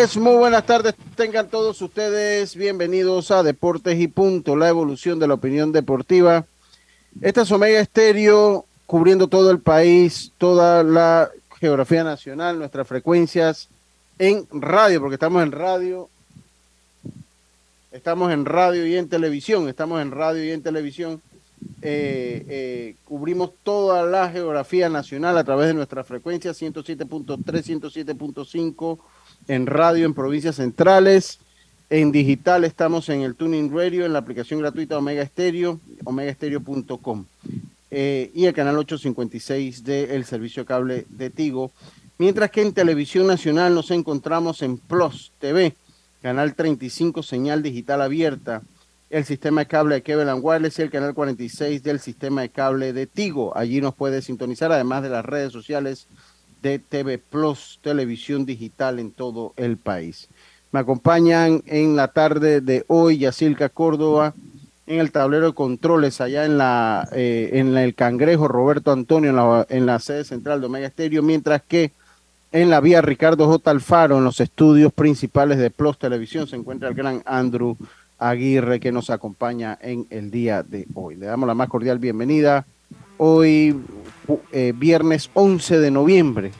Tardes, muy buenas tardes. Tengan todos ustedes bienvenidos a Deportes y Punto, la evolución de la opinión deportiva. Esta es Omega Estéreo, cubriendo todo el país, toda la geografía nacional, nuestras frecuencias en radio, porque estamos en radio, estamos en radio y en televisión, estamos en radio y en televisión. Eh, eh, cubrimos toda la geografía nacional a través de nuestra frecuencia 107.3, 107.5 en radio en provincias centrales. En digital estamos en el Tuning Radio, en la aplicación gratuita Omega Stereo, omegastereo.com eh, y el canal 856 del servicio cable de Tigo. Mientras que en televisión nacional nos encontramos en Plus TV, canal 35, señal digital abierta el sistema de cable de Kevin Wireless y el canal 46 del sistema de cable de Tigo. Allí nos puede sintonizar, además de las redes sociales de TV Plus, televisión digital en todo el país. Me acompañan en la tarde de hoy Yacilca Córdoba, en el tablero de controles allá en la eh, en el Cangrejo Roberto Antonio en la, en la sede central de Omega Estéreo, mientras que en la vía Ricardo J. Alfaro, en los estudios principales de Plus Televisión, se encuentra el gran Andrew Aguirre que nos acompaña en el día de hoy. Le damos la más cordial bienvenida. Hoy, eh, viernes 11 de noviembre.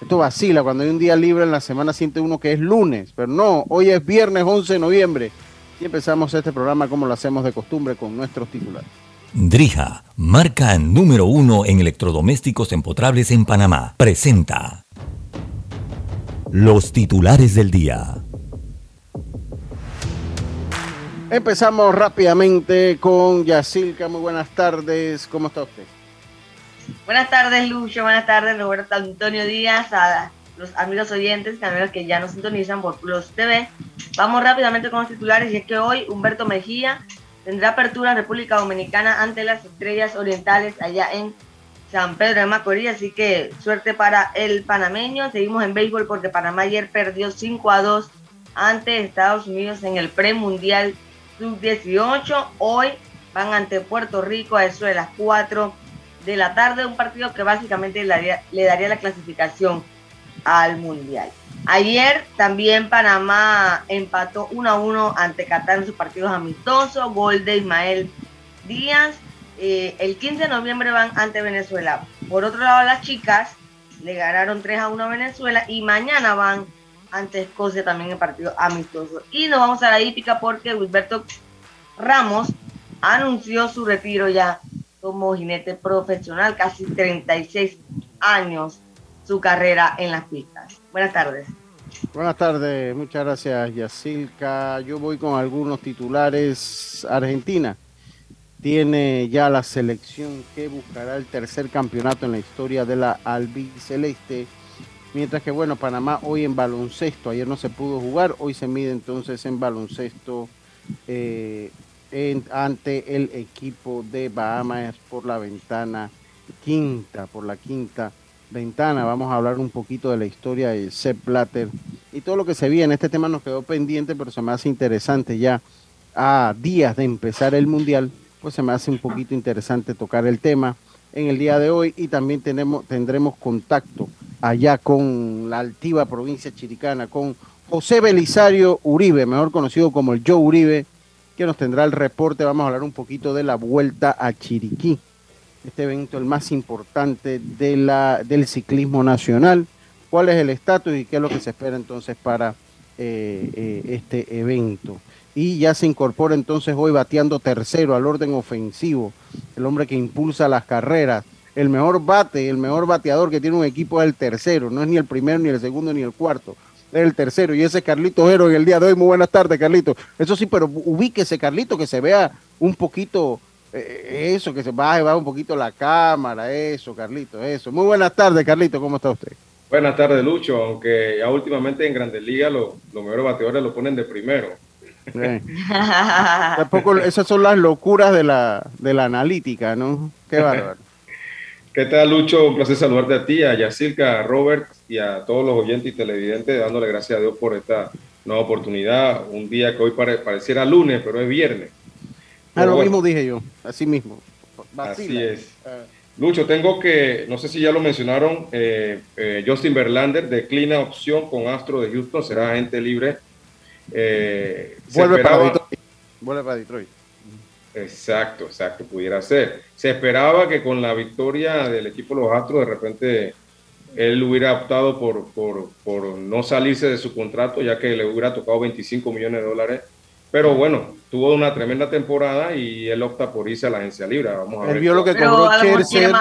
Esto vacila cuando hay un día libre en la semana, siente uno que es lunes, pero no, hoy es viernes 11 de noviembre. Y empezamos este programa como lo hacemos de costumbre con nuestros titulares. Drija, marca número uno en electrodomésticos empotrables en Panamá, presenta los titulares del día. Empezamos rápidamente con Yacilca. Muy buenas tardes. ¿Cómo está usted? Buenas tardes, Lucho. Buenas tardes, Roberto Antonio Díaz. A los amigos oyentes, amigos que ya nos sintonizan por Plus TV. Vamos rápidamente con los titulares. Y es que hoy Humberto Mejía tendrá apertura en República Dominicana ante las estrellas orientales allá en San Pedro de Macorís. Así que suerte para el panameño. Seguimos en béisbol porque Panamá ayer perdió 5 a 2 ante Estados Unidos en el premundial sub-18. Hoy van ante Puerto Rico a eso de las 4 de la tarde, un partido que básicamente le daría, la clasificación al Mundial. Ayer también Panamá empató 1 a 1 ante Qatar en sus partidos amistosos, gol de Ismael Díaz. Eh, el 15 de noviembre van ante Venezuela. Por otro lado, las chicas le ganaron 3 a 1 a Venezuela y mañana van ante Escocia también en partido amistoso. Y nos vamos a la hípica porque Wilberto Ramos anunció su retiro ya como jinete profesional, casi 36 años su carrera en las pistas. Buenas tardes. Buenas tardes, muchas gracias Yacilca. Yo voy con algunos titulares. Argentina tiene ya la selección que buscará el tercer campeonato en la historia de la albiceleste Mientras que, bueno, Panamá hoy en baloncesto, ayer no se pudo jugar, hoy se mide entonces en baloncesto eh, ante el equipo de Bahamas por la ventana quinta, por la quinta ventana. Vamos a hablar un poquito de la historia de Sepp Blatter y todo lo que se viene. Este tema nos quedó pendiente, pero se me hace interesante ya a días de empezar el Mundial, pues se me hace un poquito interesante tocar el tema en el día de hoy y también tenemos, tendremos contacto allá con la altiva provincia chiricana, con José Belisario Uribe, mejor conocido como el Joe Uribe, que nos tendrá el reporte. Vamos a hablar un poquito de la vuelta a Chiriquí, este evento el más importante de la, del ciclismo nacional. ¿Cuál es el estatus y qué es lo que se espera entonces para eh, eh, este evento? Y ya se incorpora entonces hoy bateando tercero al orden ofensivo, el hombre que impulsa las carreras. El mejor bate, el mejor bateador que tiene un equipo es el tercero, no es ni el primero, ni el segundo, ni el cuarto el tercero. Y ese Carlito Jero en el día de hoy. Muy buenas tardes, Carlito. Eso sí, pero ubíquese, Carlito, que se vea un poquito eh, eso, que se baje, va un poquito la cámara, eso, Carlito, eso. Muy buenas tardes, Carlito. ¿Cómo está usted? Buenas tardes, Lucho. Aunque ya últimamente en Grandes Ligas los mejores bateadores lo ponen de primero. esas son las locuras de la, de la analítica, ¿no? Qué bárbaro. ¿Qué tal, Lucho? Un placer saludarte a ti, a Yacirca, a Robert y a todos los oyentes y televidentes, dándole gracias a Dios por esta nueva oportunidad. Un día que hoy pareciera lunes, pero es viernes. Ah, lo mismo dije yo, así mismo. Así es. Lucho, tengo que, no sé si ya lo mencionaron, eh, eh, Justin Verlander declina opción con Astro de Houston, será agente libre. Eh, Vuelve, para Detroit. Vuelve para Detroit. Exacto, exacto, pudiera ser. Se esperaba que con la victoria del equipo de los Astros, de repente él hubiera optado por, por, no salirse de su contrato, ya que le hubiera tocado 25 millones de dólares. Pero bueno, tuvo una tremenda temporada y él opta por irse a la agencia libre. Vamos a él ver. vio lo que cobró Cherser.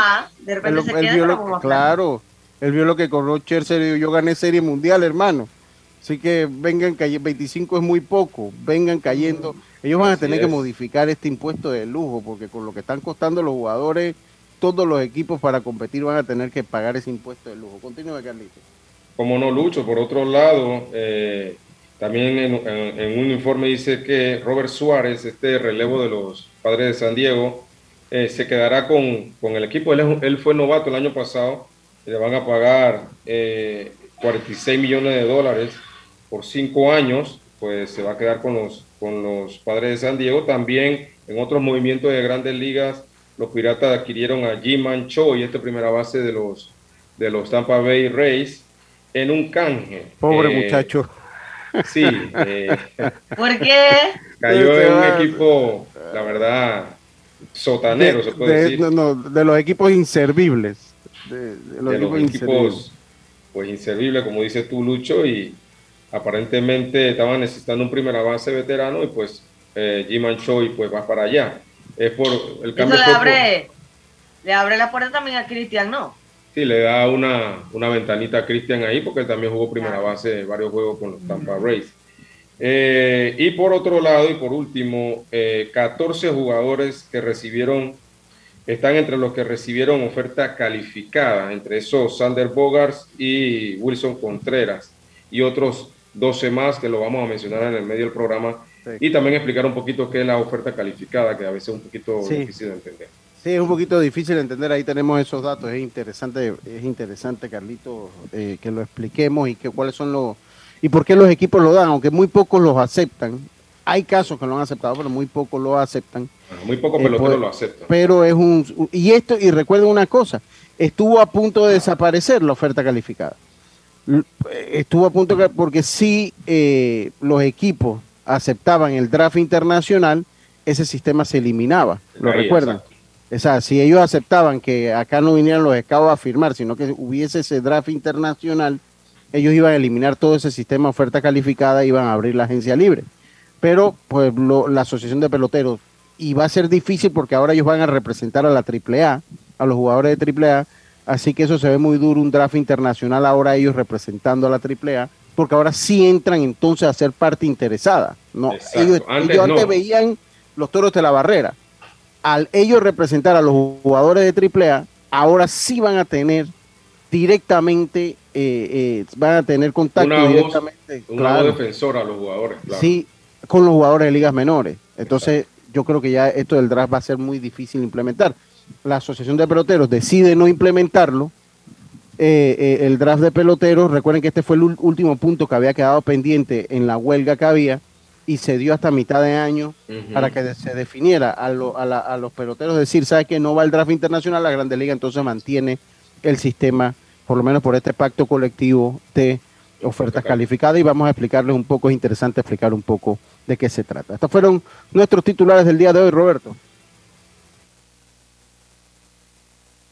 claro, él vio lo que cobró Cherser y yo gané Serie Mundial, hermano. Así que vengan cayendo, 25 es muy poco, vengan cayendo. Ellos van a tener que modificar este impuesto de lujo, porque con lo que están costando los jugadores, todos los equipos para competir van a tener que pagar ese impuesto de lujo. Continúe, Carlito. Como no, Lucho. Por otro lado, eh, también en, un informe dice que Robert Suárez, este relevo de los padres de San Diego, eh, se quedará con, el equipo. Él, él, fue novato el año pasado. Le van a pagar 46 eh, millones de dólares por cinco años, pues se va a quedar con los, con los padres de San Diego. También en otros movimientos de grandes ligas, los Piratas adquirieron a Jim Cho y esta primera base de los, de los Tampa Bay Rays en un canje. Pobre eh, muchacho. Sí. Eh, ¿Por qué? Cayó en un equipo, la verdad, sotanero, se puede decir. No, de los equipos inservibles. De, los, equipos, inservibles. pues inservibles, como dice tú, Lucho, y aparentemente estaban necesitando un primer avance veterano y pues eh, Jim Choi pues va para allá. Es por el cambio. Eso le abre, le abre la puerta también a Cristian, ¿no? Sí, le da una, una ventanita a Cristian ahí porque él también jugó primera base varios juegos con los Tampa Rays. Eh, y por otro lado, y por último, 14 eh, jugadores que recibieron, están entre los que recibieron oferta calificada, entre esos Sander Bogars y Wilson Contreras, y otros 12 más que lo vamos a mencionar en el medio del programa. Y también explicar un poquito qué es la oferta calificada, que a veces es un poquito difícil de entender. Sí, es un poquito difícil de entender. Ahí tenemos esos datos. Es interesante, es interesante, Carlito, eh, que lo expliquemos y que cuáles son los y por qué los equipos lo dan, aunque muy pocos los aceptan. Hay casos que lo han aceptado, pero muy pocos lo aceptan. muy pocos peloteros pues, lo aceptan. Pero es un y esto y recuerden una cosa, estuvo a punto de desaparecer la oferta calificada estuvo a punto de, porque si eh, los equipos aceptaban el draft internacional, ese sistema se eliminaba, ¿lo recuerdan? O sea, si ellos aceptaban que acá no vinieran los escados a firmar, sino que hubiese ese draft internacional, ellos iban a eliminar todo ese sistema de oferta calificada, iban a abrir la agencia libre. Pero pues la Asociación de Peloteros, y va a ser difícil porque ahora ellos van a representar a la AAA, a los jugadores de AAA, Así que eso se ve muy duro, un draft internacional ahora ellos representando a la AAA, porque ahora sí entran entonces a ser parte interesada. No, ellos, antes, veían los toros de la barrera. Al ellos representar a los jugadores de AAA, ahora sí van a tener directamente, eh, eh, van a tener contacto directamente. una defensor a los jugadores. Sí, con los jugadores de ligas menores. Entonces, yo creo que ya esto del draft va a ser muy difícil implementar la Asociación de Peloteros decide no implementarlo, eh, eh, el draft de peloteros, recuerden que este fue el último punto que había quedado pendiente en la huelga que había y se dio hasta mitad de año para que se definiera a, los peloteros, decir, ¿sabes que no va el draft internacional? La Grande Liga entonces mantiene el sistema por lo menos por este pacto colectivo de ofertas calificadas y vamos a explicarles un poco, es interesante explicar un poco de qué se trata. Estos fueron nuestros titulares del día de hoy, Roberto.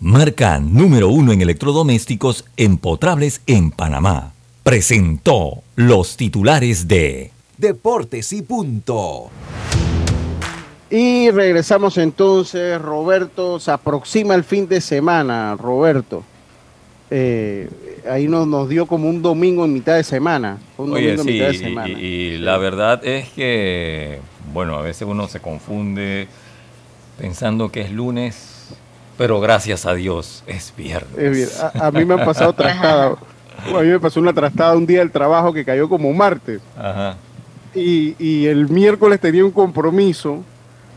marca número uno en electrodomésticos empotrables en Panamá. Presentó los titulares de Deportes y punto. Y regresamos entonces, Roberto, se aproxima el fin de semana, Roberto. Eh, ahí nos, nos dio como un domingo en mitad de semana. Un Oye, domingo en sí, mitad de semana. y- y la verdad es que, bueno, a veces uno se confunde pensando que es lunes, pero gracias a Dios es viernes. A, a mí me han pasado trastadas. A mí me pasó una trastada un día del trabajo que cayó como martes. Ajá. y, y el miércoles tenía un compromiso,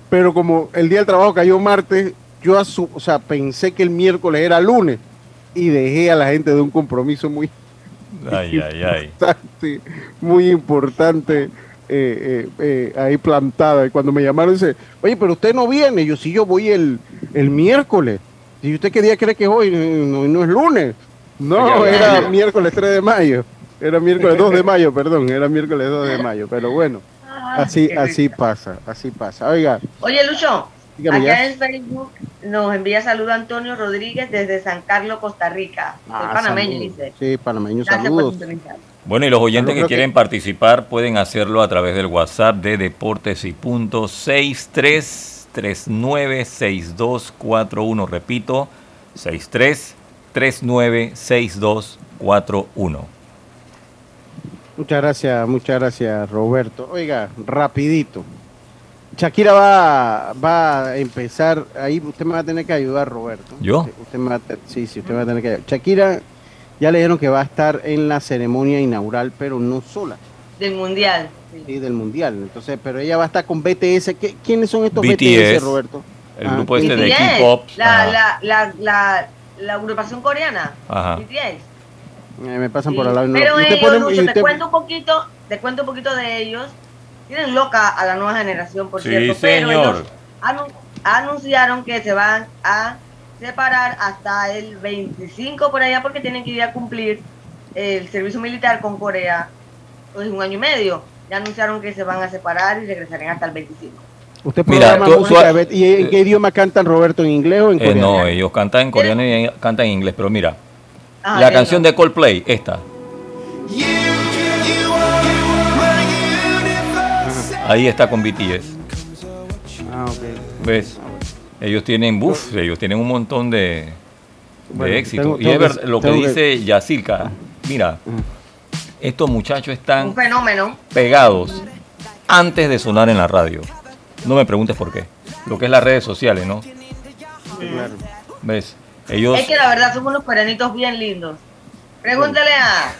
pero como el día del trabajo cayó martes, yo asu- o sea, pensé que el miércoles era lunes y dejé a la gente de un compromiso muy Ay, ay, ay. importante, muy importante eh, eh, eh, ahí plantada. Y cuando me llamaron, dice, oye, pero usted no viene. Yo, sí, yo voy el, el miércoles. ¿Y usted qué día cree que es hoy? No, no es lunes. No, era miércoles 3 de mayo. Era miércoles 2 de mayo, perdón. Era miércoles 2 de mayo. Pero bueno, así, qué así risa. pasa, así pasa. Oiga, Oye, Lucho, dígame acá ya. en Facebook nos envía saludo Antonio Rodríguez desde San Carlos, Costa Rica. Soy Ah, panameño, saludos. dice. Sí, panameño, Gracias saludos. Bueno, y los oyentes que- quieren participar pueden hacerlo a través del WhatsApp de Deportes y Punto 63396241. Repito, 63396241. Muchas gracias, muchas gracias, Roberto. Oiga, rapidito. Shakira va, va a empezar, ahí usted me va a tener que ayudar, Roberto. ¿Yo? Usted, me va a sí, sí, usted me va a tener que ayudar. Shakira ya le dijeron que va a estar en la ceremonia inaugural, pero no sola, Del Mundial. sí. sí, del Mundial. Entonces, pero ella va a estar con BTS. ¿Qué- ¿Quiénes son estos BTS, BTS, Roberto? El Ah, grupo este de K-pop. La, la, la, la, la agrupación coreana. Ajá. BTS. Eh, me pasan Sí, por al lado. no- Pero y usted ellos, Lucho, te cuento un poquito, te cuento un poquito de ellos. Tienen loca a la nueva generación, por Sí, cierto. Pero señor. ellos anu- anunciaron que se van a separar hasta el 25 por allá porque tienen que ir a cumplir el servicio militar con Corea pues un año y medio. Ya anunciaron que se van a separar y regresarían hasta el 25. Usted Mira, tú- ¿Y en qué idioma cantan, Roberto? ¿En inglés o en Eh, coreano? no, ellos cantan en coreano y cantan en inglés, pero mira, Ah, la bien, canción no. de Coldplay, esta. Ahí está con BTS. Ah, ok. ¿Ves? Ellos tienen, buf, ellos tienen un montón de, de Bueno, éxito. tengo- y es que- verdad, lo que tengo que- dice Yacirca, mira, Ujú. estos muchachos Un están fenómeno. pegados antes de sonar en la radio. No me preguntes por qué. Lo que es las redes sociales, ¿no? Claro. ¿Ves? Ellos... Es que la verdad son unos coreanitos bien lindos. Pregúntale a.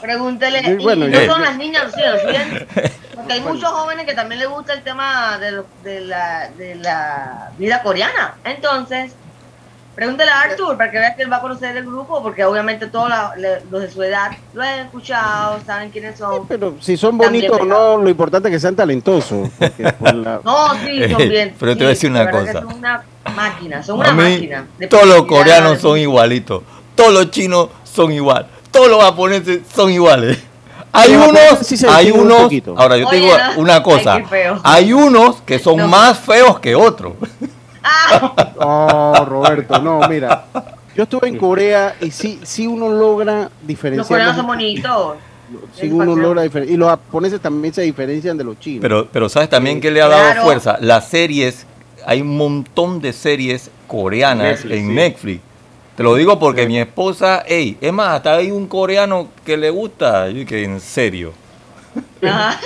Pregúntele. Sí, bueno, y no son las niñas, sí. Porque hay muchos jóvenes que también les gusta el tema de, lo- de, la, de la vida coreana. Entonces, pregúntale a Arthur para que vea que él va a conocer el grupo, porque obviamente todos la- le- los de su edad lo han escuchado, saben quiénes son. Pero si son bonitos o no, lo importante es que sean talentosos. la- No, sí, son bien. Pero te voy a decir sí, una cosa. Son una máquina, son una mí, máquina. de todos los coreanos son igualitos. Todos los chinos son igual. Todos los japoneses son iguales. Hay unos, sí hay un unos, ahora yo te Oye, digo ¿no? una cosa, hay unos que son No. más feos que otros. Ah, Oh, Roberto, no, mira. Yo estuve en Corea y sí, sí uno logra diferenciar. los coreanos son bonitos. Sí uno logra diferenciar. Y los japoneses también se diferencian de los chinos. Pero, pero sabes también que le ha dado Claro. fuerza. Las series, hay un montón de series coreanas Netflix, en sí. Netflix. Te lo digo porque mi esposa, ey, es más, hasta hay un coreano que le gusta. Yo que en serio. Ajá.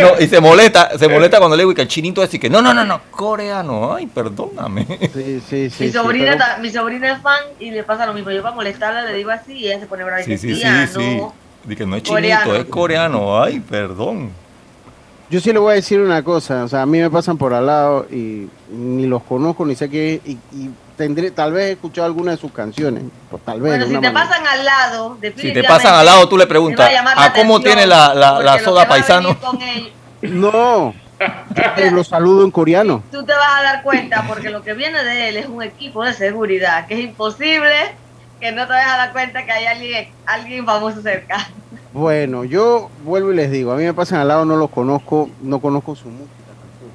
No, y se molesta, se molesta cuando le digo que el chinito es y que no, no, no, no, coreano, ay, perdóname. sí, sí, sí. mi, sí, sobrina, pero- ta- mi sobrina es fan y le pasa lo mismo. Yo para molestarla le digo así y ella se pone brava y Sí, dice, sí, "Tía, sí, sí. no, Dije, no es Coreano. chinito, es coreano. Ay, perdón. Yo sí le voy a decir una cosa, o sea, a mí me pasan por al lado y ni los conozco ni sé qué, y, y tendré, tal vez he escuchado alguna de sus canciones, pues tal vez. Bueno, si te manera. pasan al lado, Si te pasan al lado, tú le preguntas, a ¿a cómo atención, tiene la, la, la lo soda paisano? venir con ellos- No, yo los saludo en coreano. tú te vas a dar cuenta porque lo que viene de él es un equipo de seguridad que es imposible que no te vayas a dar cuenta que hay alguien, alguien famoso cerca. Bueno, yo vuelvo y les digo, a mí me pasan al lado, no los conozco, no conozco su música.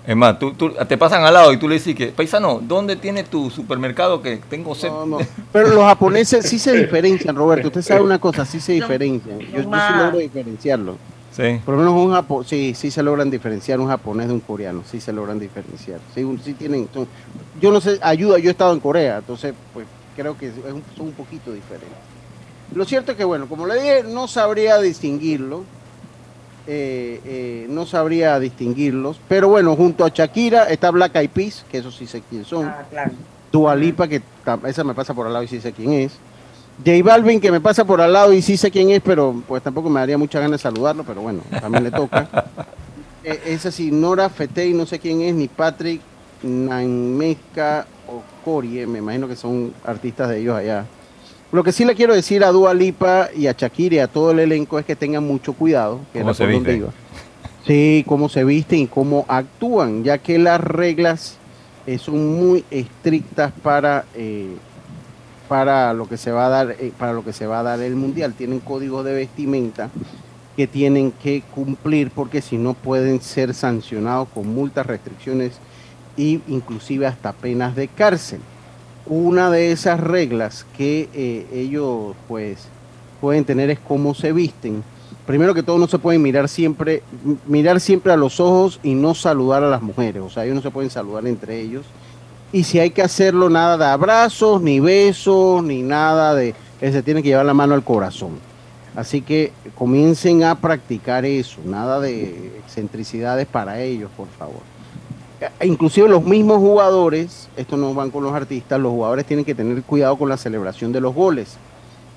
Es más, tú, tú- te pasan al lado y tú le dices que, paisano, ¿dónde tiene tu supermercado que tengo sed? No, no. Pero los japoneses sí se diferencian, Roberto. Usted sabe una cosa, sí se diferencian. Yo, yo sí logro diferenciarlo. Sí. Por lo menos un japo sí, sí se logran diferenciar un japonés de un coreano, sí se logran diferenciar. Sí, un- sí tienen, son- yo no sé, ayuda, yo he estado en Corea, entonces pues creo que es un- son un poquito diferentes. Lo cierto es que bueno, como le dije, no sabría distinguirlo, eh, eh, no sabría distinguirlos, pero bueno, junto a Shakira está Black Eyed Peas, que eso sí sé quién son. Ah, claro. Dua Lipa, que esa me pasa por al lado y sí sé quién es. J Balvin, que me pasa por al lado y sí sé quién es, pero pues tampoco me daría mucha ganas de saludarlo, pero bueno, también le toca. Eh, esa sí, Nora Fetey, no sé quién es, ni Patrick Naimeka o Corie, me imagino que son artistas de ellos allá. Lo que sí le quiero decir a Dua Lipa y a Shakira y a todo el elenco es que tengan mucho cuidado, que ¿Cómo se visten? iba. Sí, cómo se visten y cómo actúan, ya que las reglas eh, son muy estrictas para eh, para lo que se va a dar eh, para lo que se va a dar el mundial. Tienen códigos de vestimenta que tienen que cumplir porque si no pueden ser sancionados con multas, restricciones e inclusive hasta penas de cárcel. Una de esas reglas que eh, ellos pues pueden tener es cómo se visten. Primero que todo no se pueden mirar siempre mirar siempre a los ojos y no saludar a las mujeres, o sea, ellos no se pueden saludar entre ellos. Y si hay que hacerlo, nada de abrazos, ni besos, ni nada de... eh, Se tiene que llevar la mano al corazón. Así que comiencen a practicar eso, nada de excentricidades para ellos, por favor. Inclusive los mismos jugadores, esto no van con los artistas, los jugadores tienen que tener cuidado con la celebración de los goles.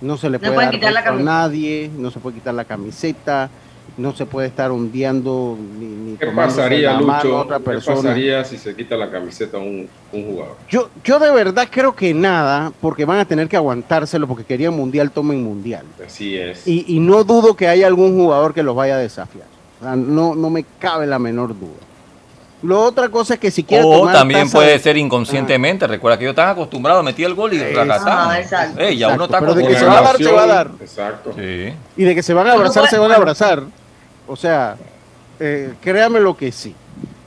No se le No puede dar quitar la a nadie, no se puede quitar la camiseta, no se puede estar ondeando ni, ni ¿Qué pasaría, la mano a otra ¿Qué persona. pasaría si se quita la camiseta a un, un jugador? Yo, yo de verdad creo que nada, porque van a tener que aguantárselo, porque querían mundial, tomen mundial. Así es. Y, y no dudo que haya algún jugador que los vaya a desafiar. O sea, no, no me cabe la menor duda. Lo otra cosa es que si quieren O tomar también taza puede de- ser inconscientemente. Recuerda que ellos están acostumbrados a meter el gol y. Ah, exacto. Ey, ya uno está pero de que se acostumbrado. va a dar, se va a dar. Exacto. Sí. Y de que se van a abrazar, se van a abrazar. O sea, eh, créame lo que sí.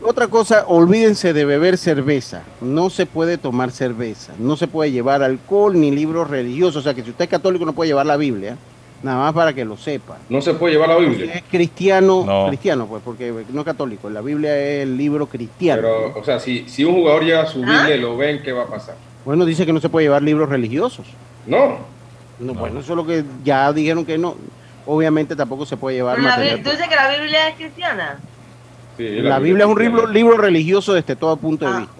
Otra cosa, olvídense de beber cerveza. No se puede tomar cerveza. No se puede llevar alcohol ni libros religiosos. O sea, que si usted es católico no puede llevar la Biblia. Nada más para que lo sepa. No se puede llevar la Biblia. es cristiano, No. cristiano, pues, porque no es católico. La Biblia es el libro cristiano. Pero, o sea, si, si un jugador lleva su ¿Ah? Biblia y lo ven, ¿qué va a pasar? Bueno, dice que no se puede llevar libros religiosos. No. No, Bueno, eso es lo que ya dijeron que no. Obviamente tampoco se puede llevar la. Biblia- ¿Tú dices que la Biblia es cristiana? Sí, La Biblia es un libro, libro religioso desde todo punto de Ah. vista.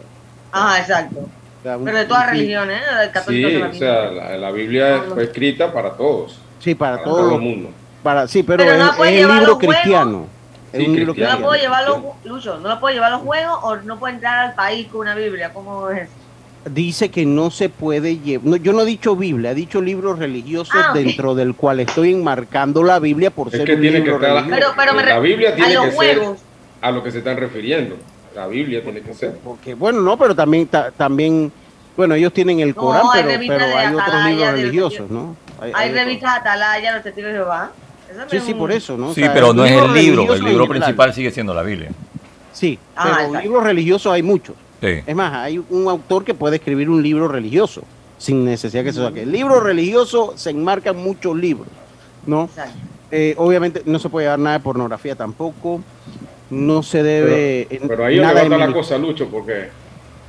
Ajá, exacto. O sea, un- Pero de todas religiones, ¿eh? Católico Sí, o sea, la, la Biblia fue escrita para todos, Sí, para para todo los- el mundo. para sí, pero, Pero no es, es el libro cristiano. Sí, un libro No cristiano. la puedo llevar los, Sí. Lucho, no la puedo llevar a los juegos o no puedo entrar al país con una Biblia. ¿Cómo es eso? Dice que no se puede llevar. yo no he dicho Biblia, he dicho libros religiosos Ah, ok. dentro del cual estoy enmarcando la Biblia por Es ser que un tiene que libro estar religioso. Pero, pero me La Biblia a tiene los que ser- juegos. a lo que se están refiriendo. La Biblia tiene que ser. Porque, bueno, no, pero también, ta- también, bueno, ellos tienen el No, Corán, pero, pero hay otros libros religiosos, ¿no? Hay otros. revistas Atalaya, los testigos de Jehová. Sí, es sí, un- por eso, ¿no? O Sí, sea, pero no es el libro. El libro principal sigue siendo la Biblia. Sí, Ah, pero exacto. libros religiosos hay muchos. Sí. Es más, hay un autor que puede escribir un libro religioso sin necesidad que se saque. El libro religioso se enmarcan muchos libros, ¿no? Eh, obviamente no se puede llevar nada de pornografía tampoco. No se debe. Pero, eh, pero ahí es nada de la cosa, Lucho, porque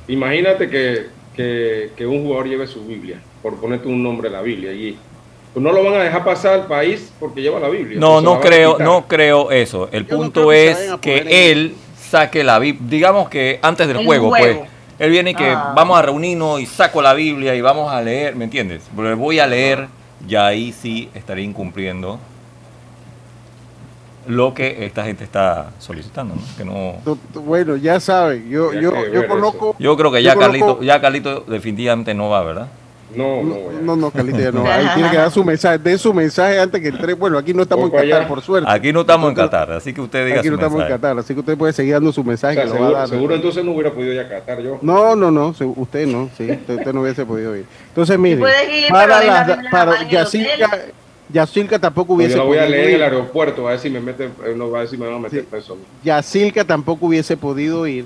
imagínate que, que, que un jugador lleve su Biblia, por ponerte un nombre de la Biblia allí. No lo van a dejar pasar al país porque lleva la Biblia. No, no creo, no creo eso. El Yo punto es que él saque la Biblia, digamos que antes del El juego, juego. pues. Él viene y que Ah. vamos a reunirnos y saco la Biblia y vamos a leer, ¿me entiendes? Pero voy a leer, ya ahí sí estaría incumpliendo lo que esta gente está solicitando, ¿no? Que no... Bueno, ya saben, yo, yo, yo conozco. Yo creo que yo ya conozco- Carlito, ya Carlito definitivamente no va, ¿verdad? No, no, No, voy a- no, no, Carlito, ya no. va. Ahí tiene que dar su mensaje. De su mensaje antes que entre. Bueno, aquí no estamos en Qatar, allá. por suerte. Aquí no estamos en Qatar, así que usted diga Aquí su no estamos en. Qatar, así que usted puede seguir dando su O mensaje. sea, que lo va a seguro, dar. seguro entonces no hubiera podido ya catar yo. No, no, no, usted no, sí, usted, usted no hubiese podido ir. Entonces, mire, ir, para, deja de para Yacirca. Yacirca tampoco Pues hubiese yo la voy a podido leer en el ir. aeropuerto, a ver si me meten, eh, no va a ver si me van a meter Sí. preso. a mí. Yacirca tampoco hubiese podido ir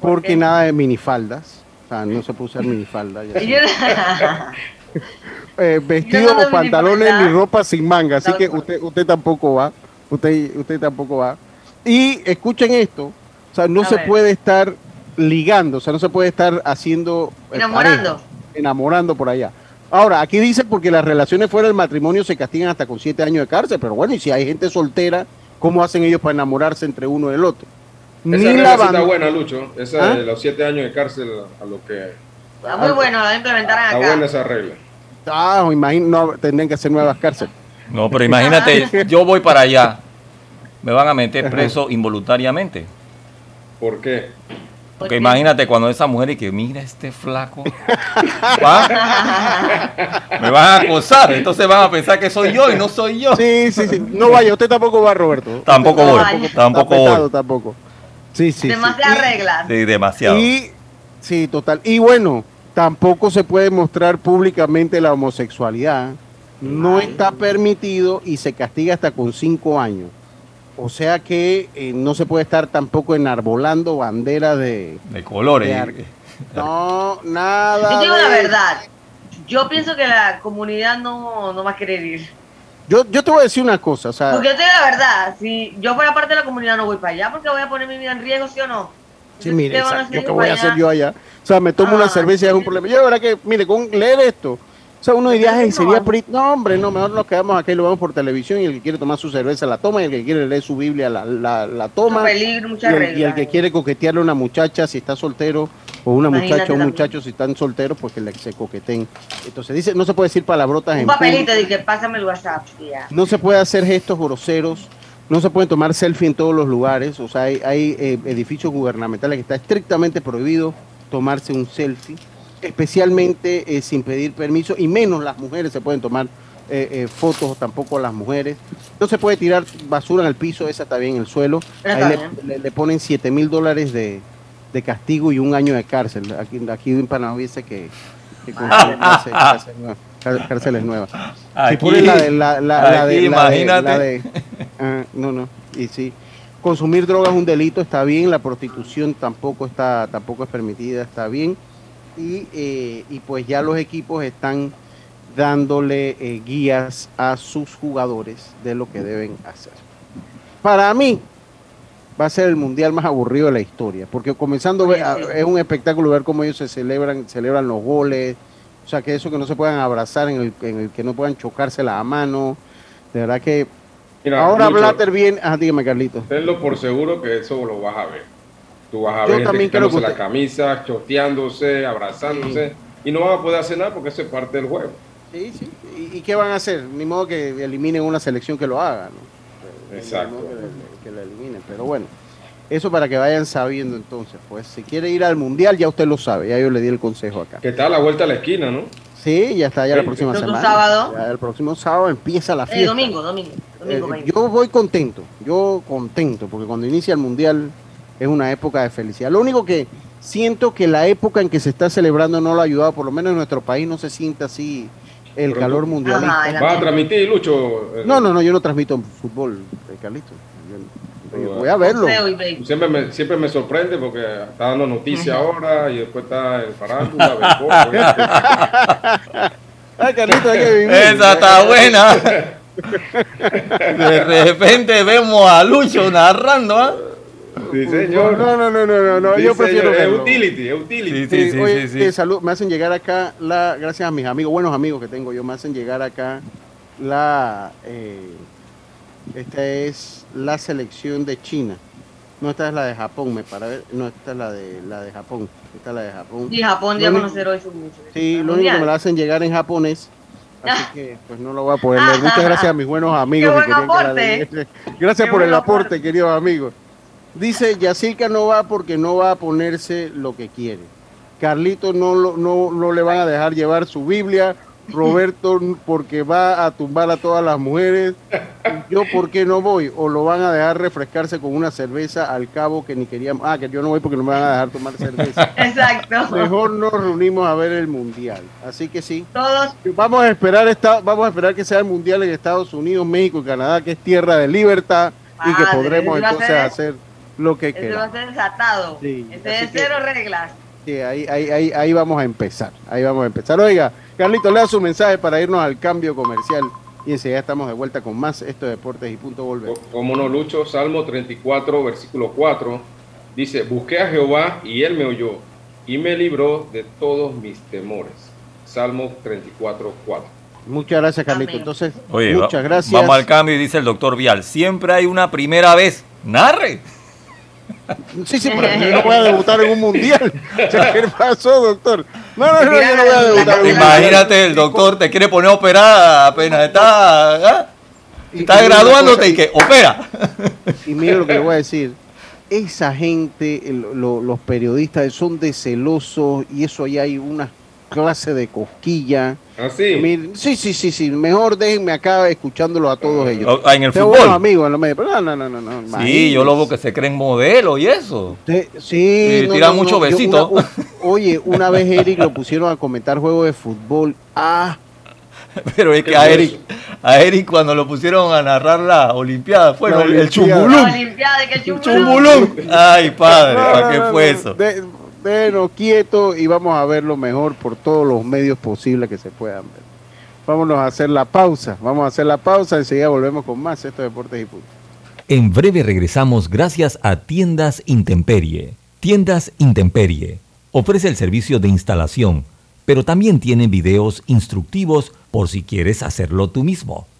porque nada de minifaldas. O sea, no se puede usar minifalda. Y Yacirca. yo- Eh, vestido no o pantalones ni ropa sin manga, así que usted, usted tampoco va. Usted, usted tampoco va. Y escuchen esto, o sea, no A se ver. puede estar ligando, o sea, no se puede estar haciendo eh, Enamorando. pareja, enamorando por allá. Ahora, aquí dice porque las relaciones fuera del matrimonio se castigan hasta con siete años de cárcel, pero bueno, y si hay gente soltera, ¿cómo hacen ellos para enamorarse entre uno y el otro? Esa Ni regla la está buena, Lucho. Esa ¿Ah? de los siete años de cárcel a lo que... Está muy bueno, lo implementaran Está acá. buena esa regla. Ah, imagino, no, tendrían que hacer nuevas cárceles. No, pero imagínate, yo voy para allá, me van a meter preso involuntariamente. ¿Por qué? Porque imagínate cuando esa mujer y que mira este flaco, ¿va? me van a acosar, entonces van a pensar que soy yo y no soy yo. Sí, sí, sí. No vaya, usted tampoco va, Roberto. Tampoco No voy, vaya. tampoco Está petado voy. tampoco. Sí, sí. sí. Demasiadas Y- reglas. Sí, demasiado. Y, sí, total. Y bueno, tampoco se puede mostrar públicamente la homosexualidad. No está permitido y se castiga hasta con cinco años. O sea que eh, no se puede estar tampoco enarbolando bandera de... De colores. de No, nada. Yo digo la verdad. Yo pienso que la comunidad no, no va a querer ir. Yo, yo te voy a decir una cosa, o sea, Porque yo te digo la verdad, si yo fuera parte de la comunidad no voy para allá porque voy a poner mi vida en riesgo, ¿sí o no? sí, mire, ¿qué voy a hacer allá? yo allá. O sea, me tomo una Ah, cerveza y es un problema. Yo, la verdad que, mire, con leer esto, o sea, uno diría, Pero "Ay, no sería vamos". pri- No, hombre, no, mejor nos quedamos acá y lo vemos por televisión y el que quiere tomar su cerveza la toma y el que quiere leer su Biblia la, la, la toma. Peligro, Y el, reglas. y el que quiere coquetearle a una muchacha si está soltero o una Imagínate muchacha o un muchacho si están solteros, pues que le, se coqueten. Entonces dice, no se puede decir palabrotas Un en papelito de que pásame el WhatsApp. ya. No se puede hacer gestos groseros, no se pueden tomar selfie en todos los lugares, o sea, hay, hay, eh, edificios gubernamentales que está estrictamente prohibido tomarse un selfie, especialmente eh, sin pedir permiso, y menos las mujeres se pueden tomar eh, eh, fotos, tampoco las mujeres. No se puede tirar basura en el piso, esa está bien en el suelo. Ahí le, bien. le- le ponen 7 mil dólares de, de castigo y un año de cárcel. Aquí, aquí en Panamá dice que, que cár- cárceles nuevas. Si Aquí- ponen la de la, la, la de, aquí, la de- imagínate. la de- ah, no, no, y sí. Consumir drogas es un delito, está bien, la prostitución tampoco está, tampoco es permitida, está bien. Y, eh, y pues ya los equipos están dándole eh, guías a sus jugadores de lo que deben hacer. Para mí va a ser el mundial más aburrido de la historia, porque comenzando Oye, a- sí. es un espectáculo ver cómo ellos se celebran, celebran los goles, o sea que eso que no se puedan abrazar, en el, en el que no puedan chocarse la mano, de verdad que Mira, ahora Blatter viene, ah, dígame Carlito. Tenlo por seguro que eso lo vas a ver. Tú vas a Yo ver gente que quitándose la camisa, choteándose, abrazándose, y no van a poder hacer nada porque eso es parte del juego. Sí, sí. ¿Y, y qué van a hacer? Ni modo que eliminen una selección que lo haga, ¿no? Exacto. Ni modo Que, que la eliminen, pero bueno. Eso para que vayan sabiendo entonces, pues si quiere ir al mundial ya usted lo sabe, ya yo le di el consejo acá. Que está a la vuelta a la esquina, ¿no? Sí, ya está ya la próxima ¿El otro semana. sábado? Ya el próximo sábado empieza la Eh, fiesta. domingo, domingo. domingo Eh, 20. yo voy contento, yo contento, porque cuando inicia el mundial es una época de felicidad. Lo único que siento que la época en que se está celebrando no lo ha ayudado, por lo menos en nuestro país no se siente así el Pero calor mundialista. Ajá, ¿Vas a transmitir, Lucho? No, no, no, yo no transmito fútbol, eh, Carlito. Yo, yo voy a verlo. Siempre me, siempre me sorprende porque está dando noticias ahora y después está el farándula, ¿no? Ay, Carlito, hay que vivir. Esa está buena. De repente vemos a Lucho narrando, ¿ah? Sí, señor. No, no, no, no, no, no, Sí, yo prefiero señor. Es utility, es utility. Sí, Sí, sí, oye, sí, sí. eh, salud, me hacen llegar acá la, gracias a mis amigos, buenos amigos que tengo yo, me hacen llegar acá la, eh, esta es la selección de China. No, esta es la de Japón, me para ver, no, esta es la de la de Japón, esta es la de Japón. Y Japón dio a Lo único- conocer hoy su Sí, lo único que me la hacen llegar en japonés Así que pues no lo voy a poder leer. Muchas gracias a mis buenos amigos. Qué que buen que la aporte. Gracias Qué por el aporte, aporte. queridos amigos. Dice, Yacirca no va porque no va a ponerse lo que quiere. Carlito no, lo- no, no le van a dejar llevar su Biblia. Roberto porque va a tumbar a todas las mujeres. Yo por qué no voy. O lo van a dejar refrescarse con una cerveza al cabo que ni queríamos. Ah, que yo no voy porque no me van a dejar tomar cerveza. Exacto. Mejor nos reunimos a ver el mundial. Así que sí. Todos, Vamos a esperar esta, vamos a esperar que sea el mundial en Estados Unidos, México y Canadá, que es tierra de libertad y que podremos entonces hacer lo que ese va a ser desatado. Sí, Ese es que- cero reglas. Sí, ahí, ahí, ahí, ahí vamos a empezar. Ahí vamos a empezar. Oiga, Carlito, lea su mensaje para irnos al cambio comercial y enseguida estamos de vuelta con más estos deportes y punto volver. Co- Como no, Lucho, Salmo 34, versículo 4, dice, busqué a Jehová y él me oyó y me libró de todos mis temores. Salmo 34, 4. Muchas gracias, Carlito. Entonces, Oye, muchas gracias. vamos al cambio y dice el doctor Vial, siempre hay una primera vez. Narre. Sí, sí, pero yo no voy a debutar en un mundial. ¿Qué pasó, doctor? No, no, no, yo no voy a debutar en un mundial. Imagínate, el doctor te quiere poner a operar apenas está, ¿ah? Está y graduándote y que opera. Y mira lo que le voy a decir. Esa gente, el- lo- los periodistas son de celosos y eso ahí hay una clase de cosquilla. Así. Mir- Sí, sí, sí, sí. Mejor déjenme acá escuchándolo a todos ellos. Ah, En el fútbol. amigos en los medios, pero no, no, no, no. no, Sí, imagínense. yo lo veo que se creen modelo y eso. Sí, Sí, no, tira no, mucho no, yo besito. una- u- oye, una vez Eric lo pusieron a comentar juegos de fútbol. Ah, Pero es que a Eric, a Eric cuando lo pusieron a narrar la Olimpiada, fue el, el Olimpiada. La chumbulum. Olimpiada, que el chumbulum. Chumbulum. Ay, padre, No, ¿para no, qué no, fue no. eso? De- Déjenos quietos y vamos a verlo mejor por todos los medios posibles que se puedan ver. Vámonos a hacer la pausa. Vamos a hacer la pausa. Enseguida volvemos con más estos deportes y punto. En breve regresamos gracias a Tiendas Intemperie. Tiendas Intemperie ofrece el servicio de instalación, pero también tiene videos instructivos por si quieres hacerlo tú mismo.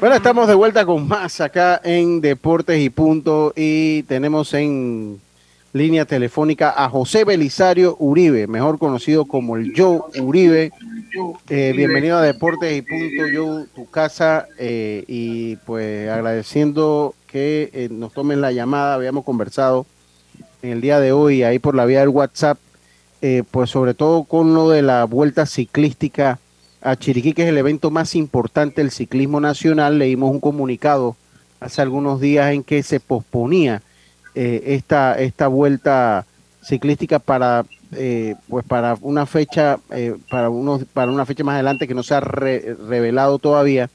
Bueno, estamos de vuelta con más acá en Deportes y Punto y tenemos en línea telefónica a José Belisario Uribe, mejor conocido como el Joe Uribe. Eh, bienvenido a Deportes y Punto, Joe, tu casa eh, y pues agradeciendo que eh, nos tomen la llamada, habíamos conversado en el día de hoy ahí por la vía del WhatsApp, pues sobre todo con lo de la vuelta ciclística a Chiriquí, que es el evento más importante del ciclismo nacional. Leímos un comunicado hace algunos días en que se posponía eh, esta, esta vuelta ciclística para eh, pues para una fecha eh, para unos para una fecha más adelante que no se ha revelado todavía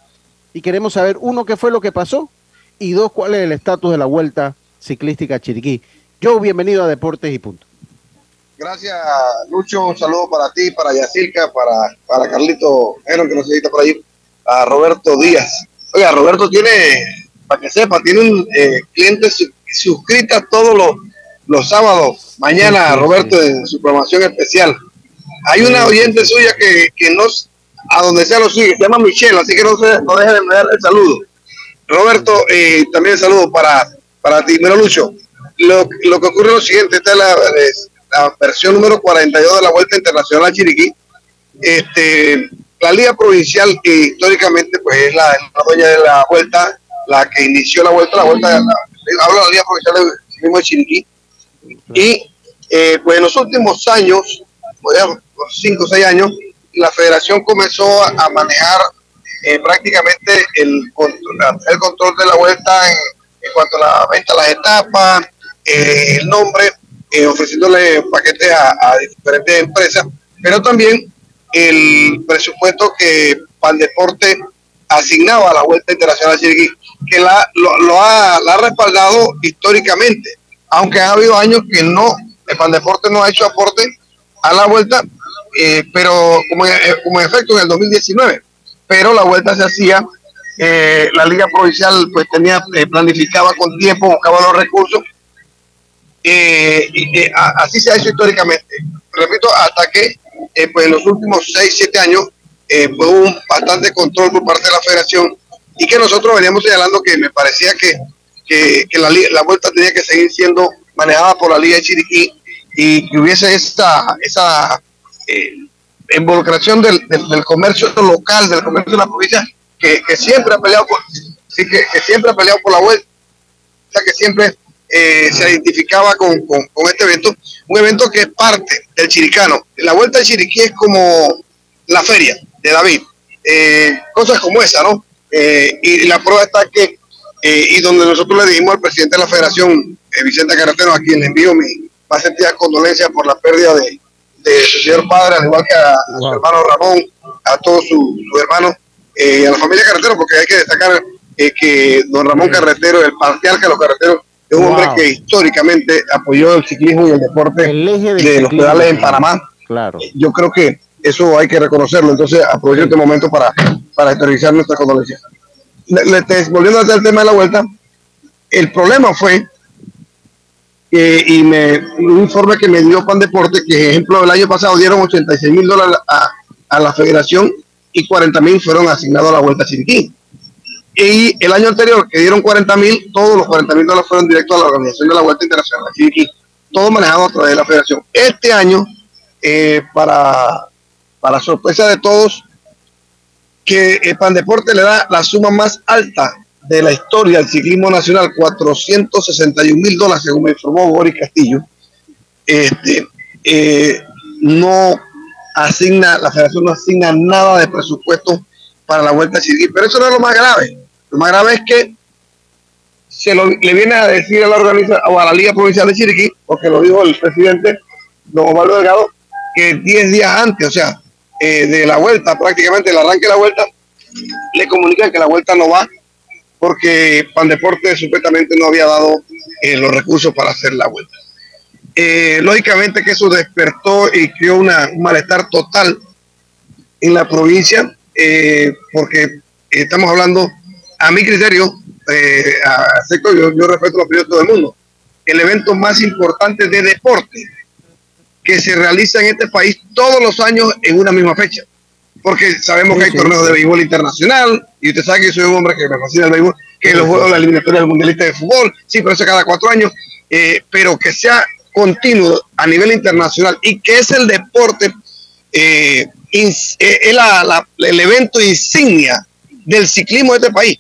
y queremos saber uno qué fue lo que pasó y dos cuál es el estatus de la vuelta ciclística a Chiriquí. Joe, bienvenido a Deportes y Punto. Gracias, Lucho. Un saludo para ti, para Yacirca, para, para Carlito Heron, que nos necesita por ahí, a Roberto Díaz. Oiga, Roberto tiene, para que sepa, tiene un eh, cliente suscrita todos los, los sábados. Mañana, Roberto, en su programación especial. Hay una oyente suya que, que no, a donde sea lo sigue, se llama Michelle, así que no, se, no deje de dar el saludo. Roberto, eh, también saludo para, para ti. Mira, Lucho, lo, lo que ocurre es lo siguiente, esta es la, la versión número 42 de la Vuelta Internacional a Chiriquí. Este, la Liga Provincial, que históricamente pues es la, dueña de la Vuelta, la que inició la Vuelta, la Vuelta, la, hablo de la Liga Provincial de, Chiriquí. Y eh, pues en los últimos años, pues, cinco o seis años, la federación comenzó a, manejar eh, prácticamente el, el control de la vuelta en, cuanto a la venta de las etapas, eh, el nombre, eh, ofreciéndole paquetes a, diferentes empresas, pero también el presupuesto que Pandeporte asignaba a la Vuelta Internacional Chiriquí, que la, lo, ha, respaldado históricamente, aunque ha habido años que no, el Pandeporte no ha hecho aporte a la Vuelta, eh, pero como, como en efecto en el 2019, pero la Vuelta se hacía eh, la liga provincial pues tenía planificaba con tiempo buscaba los recursos eh, y, así se ha hecho históricamente. Repito, hasta que eh, pues en los últimos 6, 7 años eh, hubo un bastante control por parte de la federación y que nosotros veníamos señalando que me parecía que, que, la, la, vuelta tenía que seguir siendo manejada por la Liga de y que hubiese esa, esa eh, involucración del, del, comercio local, del comercio de la provincia, que, siempre ha peleado por, sí, que, que siempre ha peleado por la vuelta, que siempre eh, se identificaba con, este evento, un evento que es parte del chiricano. La vuelta de Chiriquí es como la feria de David, eh, cosas como esa, ¿no? Eh, y la prueba está que, y donde nosotros le dijimos al presidente de la federación, Vicente Carretero, a quien le envío mi más sentida condolencia por la pérdida de, su señor padre, al igual que a, su hermano Ramón, a todos sus su hermanos, a la familia Carretero, porque hay que destacar que don Ramón Carretero, el parcial que los carreteros, es un hombre que históricamente apoyó el ciclismo y el deporte de los pedales en Panamá. Claro. Yo creo que eso hay que reconocerlo. Entonces, aprovecho este momento para, para exteriorizar nuestra condolencia. volviendo al tema de la vuelta, el problema fue que, y me, un informe que me dio Pan Deporte, que ejemplo el año pasado dieron 86 mil dólares a, a, la federación y 40 mil fueron asignados a la Vuelta Chiriquí. Y el año anterior, que dieron 40 mil, todos los 40 mil dólares fueron directos a la Organización de la Vuelta Internacional, aquí, todo manejado a través de la federación. Este año, eh, para, para sorpresa de todos, que el Pandeporte le da la suma más alta de la historia del ciclismo nacional, 461 mil dólares, según me informó Boris Castillo, este, eh, no asigna, la federación no asigna nada de presupuesto para la vuelta a Chiriquí. Pero eso no es lo más grave. Lo más grave es que se le viene a decir a la organización o a la Liga Provincial de Chiriquí, porque lo dijo el presidente don Omar Delgado, que 10 días antes, o sea, eh, de la vuelta, prácticamente el arranque de la vuelta, le comunican que la vuelta no va porque Pandeporte supuestamente no había dado eh, los recursos para hacer la vuelta. Eh, lógicamente que eso despertó y creó una, un malestar total en la provincia, porque estamos hablando, a mi criterio, a, yo, yo respeto la opinión de todo el mundo, el evento más importante de deporte que se realiza en este país todos los años en una misma fecha. Porque sabemos que hay torneos de béisbol internacional, y usted sabe que yo soy un hombre que me fascina el béisbol, que los juegos de la eliminatoria del mundialista de fútbol, sí, pero eso cada cuatro años, eh, pero que sea continuo a nivel internacional y que es el deporte, eh, eh, es la, el evento insignia del ciclismo de este país.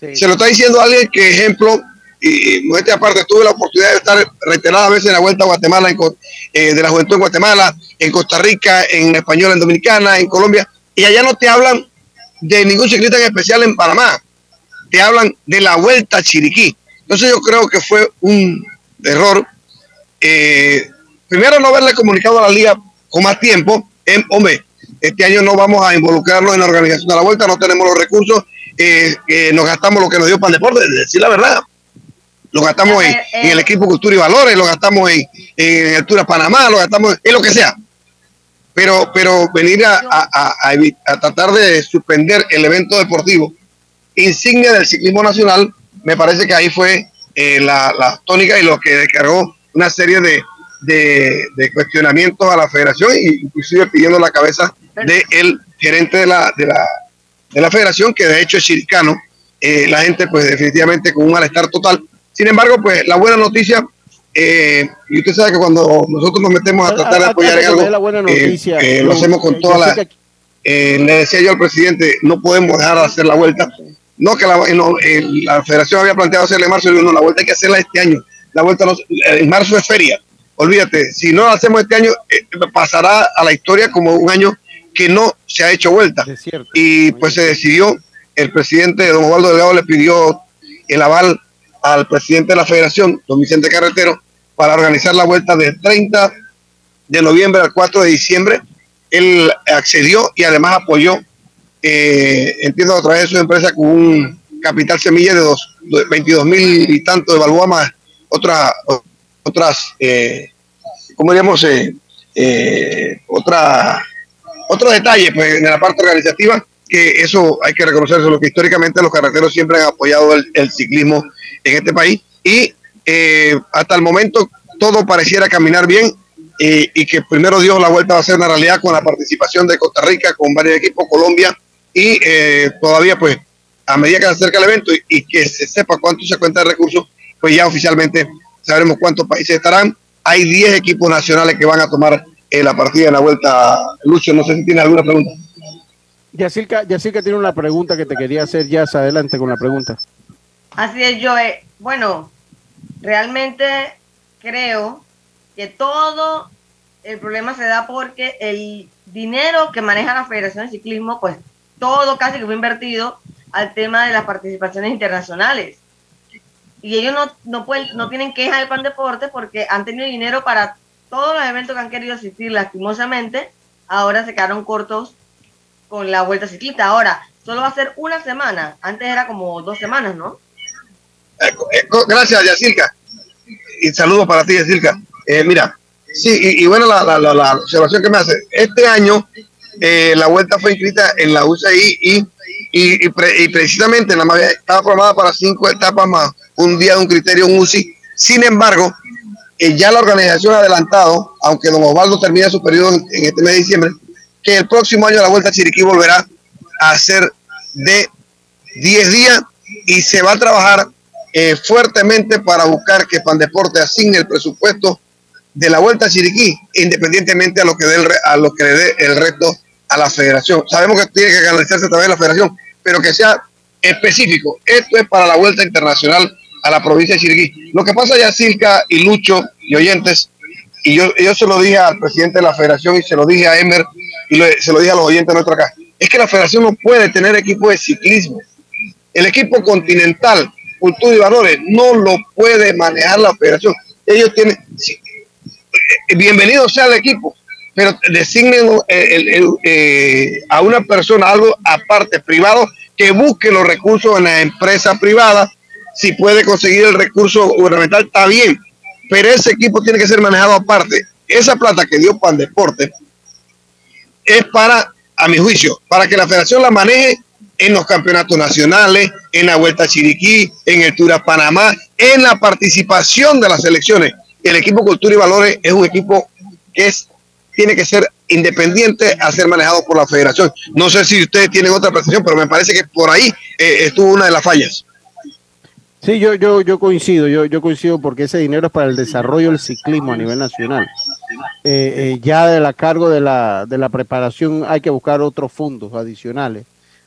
Se lo está diciendo alguien que, ejemplo, y modestia aparte, tuve la oportunidad de estar reiteradas veces en la Vuelta a Guatemala, de la Juventud en Guatemala, en Costa Rica, en Española, en Dominicana, en Colombia, y allá no te hablan de ningún ciclista en especial en Panamá, te hablan de la vuelta a Chiriquí. Entonces yo creo que fue un error. Eh, primero no haberle comunicado a la liga con más tiempo. En, hombre, este año no vamos a involucrarnos en la organización de la vuelta, no tenemos los recursos, eh, nos gastamos lo que nos dio Pan Deporte, decir la verdad. Lo gastamos en, el equipo Cultura y Valores, lo gastamos en, en Altura Panamá, lo gastamos en lo que sea pero, pero venir a, a, tratar de suspender el evento deportivo insignia del ciclismo nacional, me parece que ahí fue eh, la, tónica y lo que descargó una serie de, de, cuestionamientos a la federación, inclusive pidiendo la cabeza del gerente de la, de, la, de la federación, que de hecho es chiricano, eh, la gente pues definitivamente con un malestar total. Sin embargo, pues la buena noticia eh, y usted sabe que cuando nosotros nos metemos a tratar de apoyar algo, eh, lo hacemos con toda la... Eh, le decía yo al presidente, no podemos dejar de hacer la vuelta. No, que la, la federación había planteado hacerle en marzo, y no, la vuelta hay que hacerla este año. La vuelta en marzo es feria. Olvídate, si no la hacemos este año, pasará a la historia como un año que no se ha hecho vuelta. y pues se decidió, el presidente don Osvaldo Delgado le pidió el aval al presidente de la federación, don Vicente Carretero, para organizar la vuelta del 30 de noviembre al 4 de diciembre. Él accedió y además apoyó, eh, entiendo a través de su empresa, con un capital semilla de, dos, 22 mil y tanto de Balboa más otra, otras, eh, ¿cómo diríamos? Eh, eh, otra, otro detalle pues, en la parte organizativa, que eso hay que reconocerse, lo que históricamente los carreteros siempre han apoyado el ciclismo en este país y eh, hasta el momento todo pareciera caminar bien eh, y que primero Dios la vuelta va a ser una realidad con la participación de Costa Rica, con varios equipos, Colombia y eh, todavía pues a medida que se acerca el evento y, que se sepa cuánto se cuenta de recursos, pues ya oficialmente sabremos cuántos países estarán. Hay 10 equipos nacionales que van a tomar la partida en la vuelta. Lucho, no sé si tiene alguna pregunta. Yacirca, Yacirca tiene una pregunta que te quería hacer ya, adelante con la pregunta. Así es, yo, bueno, realmente creo que todo el problema se da porque el dinero que maneja la Federación de Ciclismo, pues todo casi que fue invertido al tema de las participaciones internacionales. Y ellos no, no, pueden, no tienen queja del Pan Deporte porque han tenido dinero para todos los eventos que han querido asistir, lastimosamente, ahora se quedaron cortos con la Vuelta Ciclista. Ahora, solo va a ser una semana, antes era como dos semanas, ¿no? Eh, eh, gracias, Yacirca. Y saludos para ti, Yacirca. Eh, mira, sí, y, bueno, la, la, la, observación que me hace. Este año la vuelta fue inscrita en la UCI y, y, y, precisamente la estaba programada para cinco etapas más un día de un criterio, UCI. Sin embargo, ya la organización ha adelantado, aunque don Osvaldo termina su periodo en, este mes de diciembre, que el próximo año la vuelta a Chiriquí volverá a ser de 10 días y se va a trabajar eh, fuertemente para buscar que Pandeporte asigne el presupuesto de la Vuelta a Chiriquí, independientemente a lo que dé a lo que le dé el resto a la federación. Sabemos que tiene que canalizarse a través de la federación, pero que sea específico. Esto es para la Vuelta Internacional a la provincia de Chiriquí. Lo que pasa ya Silca y Lucho y oyentes, y yo, yo se lo dije al presidente de la federación y se lo dije a Emer y se lo dije a los oyentes nuestros acá, es que la federación no puede tener equipo de ciclismo. El equipo continental, cultura y valores, no lo puede manejar la federación. Ellos tienen, eh, bienvenido sea el equipo, pero designen eh, eh, a una persona, algo aparte, privado, que busque los recursos en la empresa privada. Si puede conseguir el recurso gubernamental, está bien, pero ese equipo tiene que ser manejado aparte. Esa plata que dio Pan Deporte es para, a mi juicio, para que la federación la maneje en los campeonatos nacionales, en la Vuelta a Chiriquí, en el Tour a Panamá, en la participación de las elecciones. El equipo Cultura y Valores es un equipo que es, tiene que ser independiente a ser manejado por la federación. No sé si ustedes tienen otra percepción, pero me parece que por ahí eh, estuvo una de las fallas. Sí, yo, yo, yo coincido, yo, yo coincido porque ese dinero es para el desarrollo del ciclismo a nivel nacional. Eh, eh, ya de la cargo de la, de la preparación hay que buscar otros fondos adicionales.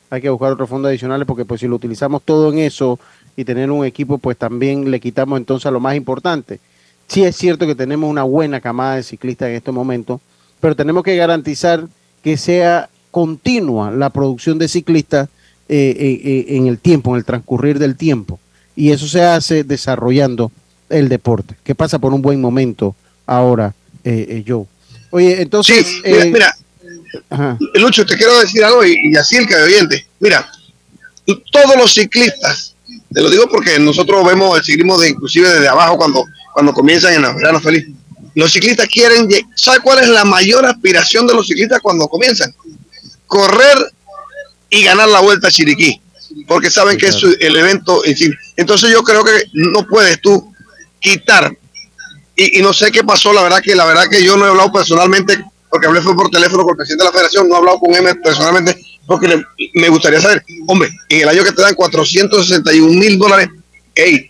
Hay que buscar otros fondos adicionales porque pues si lo utilizamos todo en eso y tener un equipo, pues también le quitamos entonces a lo más importante. Sí es cierto que tenemos una buena camada de ciclistas en estos momentos, pero tenemos que garantizar que sea continua la producción de ciclistas eh, en el tiempo, en el transcurrir del tiempo. Y eso se hace desarrollando el deporte, que pasa por un buen momento ahora, eh, eh, Joe. Oye, entonces... Sí, mira, eh, mira, ajá. Lucho, te quiero decir algo y, y así el que oyente. Mira, todos los ciclistas, te lo digo porque nosotros vemos el ciclismo de inclusive desde abajo cuando, cuando comienzan en el verano feliz. Los ciclistas quieren, lle- ¿sabe cuál es la mayor aspiración de los ciclistas cuando comienzan? Correr y ganar la vuelta a Chiriquí, porque saben que es el evento. Entonces yo creo que no puedes tú quitar y, y no sé qué pasó, la verdad que la verdad que yo no he hablado personalmente, porque hablé fue por teléfono con el presidente de la federación, no he hablado con él personalmente, porque le- me gustaría saber, hombre, en el año que te dan 461 mil dólares, hey,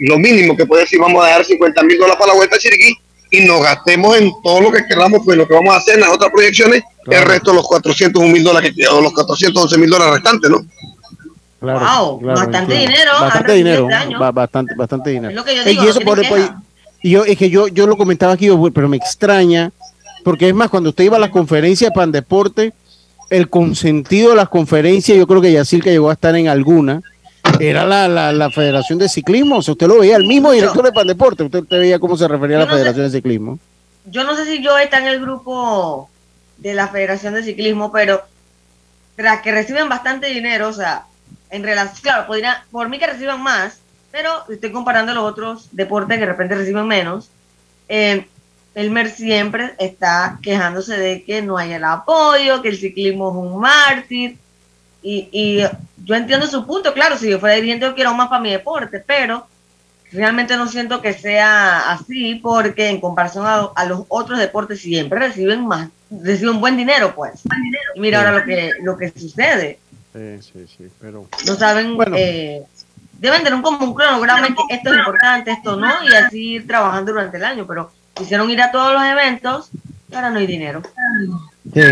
lo mínimo que puede decir, vamos a dar 50 mil dólares para la vuelta a Chiriquí y nos gastemos en todo lo que queramos, pues lo que vamos a hacer en las otras proyecciones, el resto los 401 mil dólares, que- o los 411 mil dólares restantes, ¿no? Claro, Wow, claro, bastante entiendo. dinero Bastante dinero, ba- bastante, bastante dinero. Es lo que yo digo, y no eso por, y yo, es que yo, yo lo comentaba aquí, pero me extraña, porque es más, cuando usted iba a las conferencias de Pandeporte, el consentido de las conferencias, yo creo que Yacirca llegó a estar en alguna, era la, la, la Federación de Ciclismo, o sea, usted lo veía, el mismo director de Pandeporte, usted, usted veía cómo se refería a la sé- Federación de Ciclismo. yo no sé si yo está en el grupo de la Federación de Ciclismo, pero tras que reciben bastante dinero, o sea, en relación, claro, podría, por mí que reciban más, pero estoy comparando los otros deportes que de repente reciben menos. Eh, Elmer siempre está quejándose de que no hay el apoyo, que el ciclismo es un mártir. Y, y yo entiendo su punto, claro, si yo fuera dirigente yo quiero más para mi deporte, pero realmente no siento que sea así porque en comparación a, a los otros deportes siempre reciben más, reciben buen dinero pues. Y mira ahora lo que, lo que sucede. Sí, sí, sí, pero... No saben, eh, deben tener un, como un cronograma que esto es importante, esto no, y así ir trabajando durante el año, pero quisieron ir a todos los eventos ahora no hay dinero. Sí.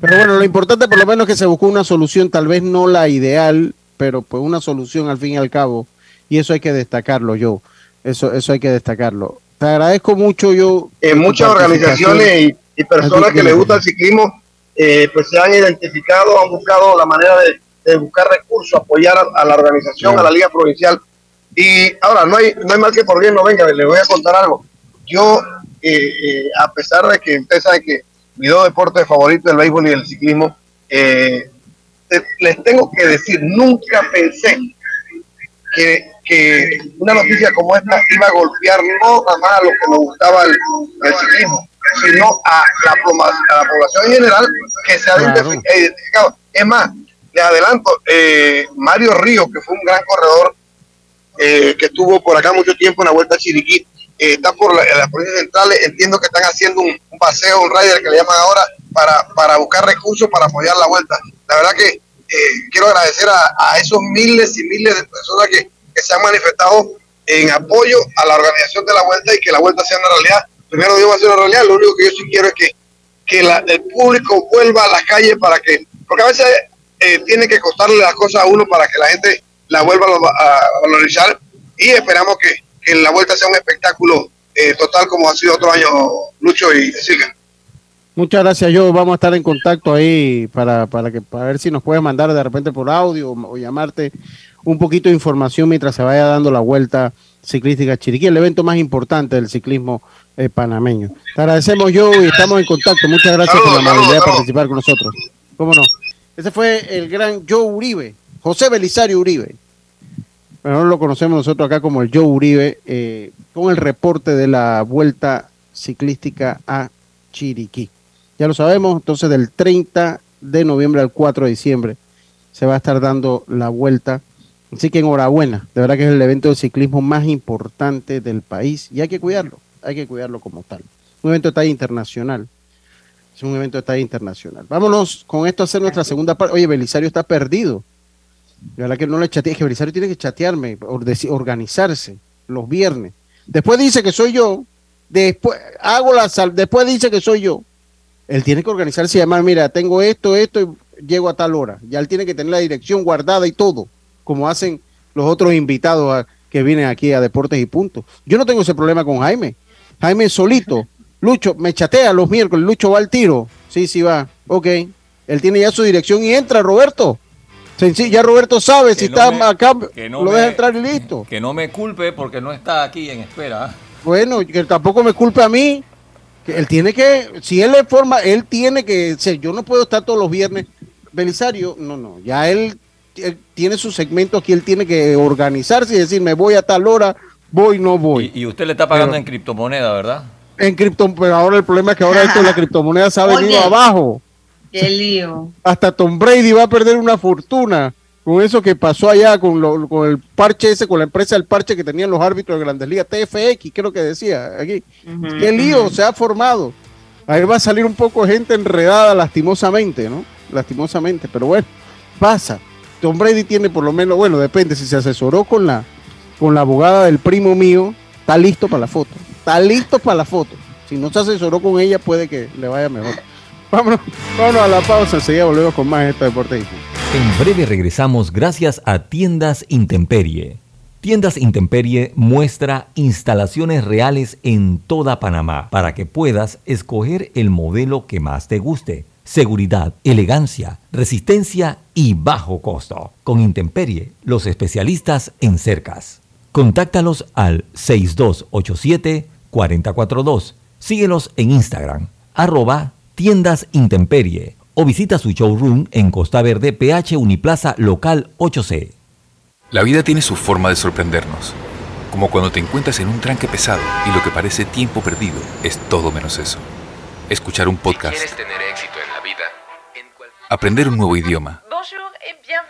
Pero bueno, lo importante por lo menos es que se buscó una solución, tal vez no la ideal, pero pues una solución al fin y al cabo. Y eso hay que destacarlo, yo. Eso, eso hay que destacarlo. Te agradezco mucho, yo. en muchas organizaciones y, y personas que les gusta el ciclismo, eh, pues se han identificado, han buscado la manera de, buscar recursos, apoyar a, la organización, a la liga provincial. Y ahora, no hay, no hay mal que por bien no venga, les voy a contar algo. Yo, eh, eh, a pesar de que ustedes saben que mi dos deportes favoritos, el béisbol y el ciclismo, eh, les tengo que decir, nunca pensé que, que una noticia como esta iba a golpear no nada más a los que nos gustaba el ciclismo, sino a la, ploma- a la población en general que se ha Claro. identifi- identificado. Es más, les adelanto, eh, Mario Río, que fue un gran corredor eh, que estuvo por acá mucho tiempo en la Vuelta a Chiriquí, eh, está por la- las provincias centrales, entiendo que están haciendo un, un paseo, un rider que le llaman ahora, para, para buscar recursos para apoyar la vuelta. La verdad que eh, quiero agradecer a, a, esos miles y miles de personas que, que, se han manifestado en apoyo a la organización de la vuelta y que la vuelta sea una realidad. Primero Dios va a ser una realidad, lo único que yo sí quiero es que, que la, el público vuelva a las calles para que, porque a veces eh, tiene que costarle las cosas a uno para que la gente la vuelva a, valorizar y esperamos que, que la vuelta sea un espectáculo eh, total como ha sido otro año Lucho y Siga. Muchas gracias, yo vamos a estar en contacto ahí para, para que para ver si nos puedes mandar de repente por audio o, o, llamarte un poquito de información mientras se vaya dando la vuelta ciclística Chiriquí, el evento más importante del ciclismo eh, panameño. Te agradecemos yo y estamos en contacto. Muchas gracias por la amabilidad de participar con nosotros. ¿Cómo no? Ese fue el gran Joe Uribe, José Belisario Uribe. Bueno, lo conocemos nosotros acá como el Joe Uribe, eh, con el reporte de la vuelta ciclística a Chiriquí. Ya lo sabemos, entonces del 30 de noviembre al 4 de diciembre se va a estar dando la vuelta. Así que enhorabuena, de verdad que es el evento de ciclismo más importante del país y hay que cuidarlo, hay que cuidarlo como tal. Un evento de talla internacional. Es un evento de talla internacional. Vámonos con esto a hacer nuestra segunda parte. Oye, Belisario está perdido. De verdad que no le chateé, es que Belisario tiene que chatearme, organizarse los viernes. Después dice que soy yo, después hago la sal, después dice que soy yo. Él tiene que organizarse y llamar, mira, tengo esto, esto, y llego a tal hora. Ya él tiene que tener la dirección guardada y todo, como hacen los otros invitados a, que vienen aquí a Deportes y Puntos. Yo no tengo ese problema con Jaime. Jaime solito. Lucho, me chatea los miércoles, Lucho va al tiro. Sí, sí va. Ok. Él tiene ya su dirección y entra, Roberto. Sencillo, ya Roberto sabe Que si no está me- acá, no lo me- deja entrar y listo. Que no me culpe porque no está aquí en espera. Bueno, que tampoco me culpe a mí. Que él tiene que, si él le forma, él tiene que ser. Yo no puedo estar todos los viernes. Belisario, no, no. Ya él, él tiene su segmento aquí, él tiene que organizarse y decir, me voy a tal hora, voy, no voy. Y usted le está pagando Pero- en criptomoneda, ¿verdad? En cripto, pero ahora el problema es que ahora esto de la criptomoneda se ha Oye. venido abajo. Qué lío. Hasta Tom Brady va a perder una fortuna con eso que pasó allá con, lo- con el parche ese, con la empresa del parche que tenían los árbitros de Grandes Ligas, TFX, creo que decía aquí. Qué lío se ha formado. Ahí va a salir un poco de gente enredada lastimosamente, ¿no? Lastimosamente, pero bueno, pasa. Tom Brady tiene por lo menos, bueno, depende, si se asesoró con la, con la abogada del primo mío, está listo para la foto. Está listo para la foto. Si no se asesoró con ella, puede que le vaya mejor. Vámonos, vámonos a la pausa, enseguida volvemos con más de este deporte. En breve regresamos gracias a Tiendas Intemperie. Tiendas Intemperie muestra instalaciones reales en toda Panamá para que puedas escoger el modelo que más te guste. Seguridad, elegancia, resistencia y bajo costo. Con Intemperie, los especialistas en cercas. Contáctalos al 6287-4042. Síguelos en Instagram, arroba tiendas Intemperie o visita su showroom en Costa Verde, PH Uniplaza Local 8C. La vida tiene su forma de sorprendernos, como cuando te encuentras en un tranque pesado y lo que parece tiempo perdido es todo menos eso. Escuchar un podcast, ¿Quieres tener éxito en la vida? aprender un nuevo idioma.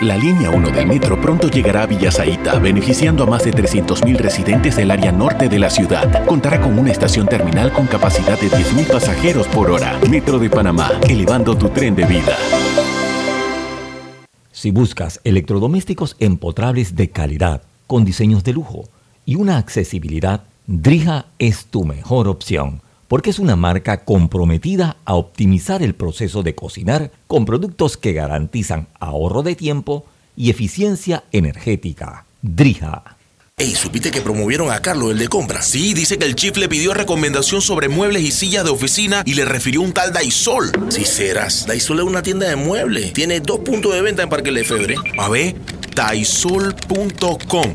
La línea 1 del metro pronto llegará a Villasaita, beneficiando a más de 300.000 residentes del área norte de la ciudad. Contará con una estación terminal con capacidad de 10.000 pasajeros por hora. Metro de Panamá, elevando tu tren de vida. Si buscas electrodomésticos empotrables de calidad, con diseños de lujo y una accesibilidad, Drija es tu mejor opción, porque es una marca comprometida a optimizar el proceso de cocinar con productos que garantizan ahorro de tiempo y eficiencia energética. Drija. Ey, ¿supiste que promovieron a Carlos, el de compra? Sí, dice que el chief le pidió recomendación sobre muebles y sillas de oficina y le refirió un tal Daisol. Si serás, Daisol es una tienda de muebles. Tiene dos puntos de venta en Parque Lefebvre. A ver, daisol.com.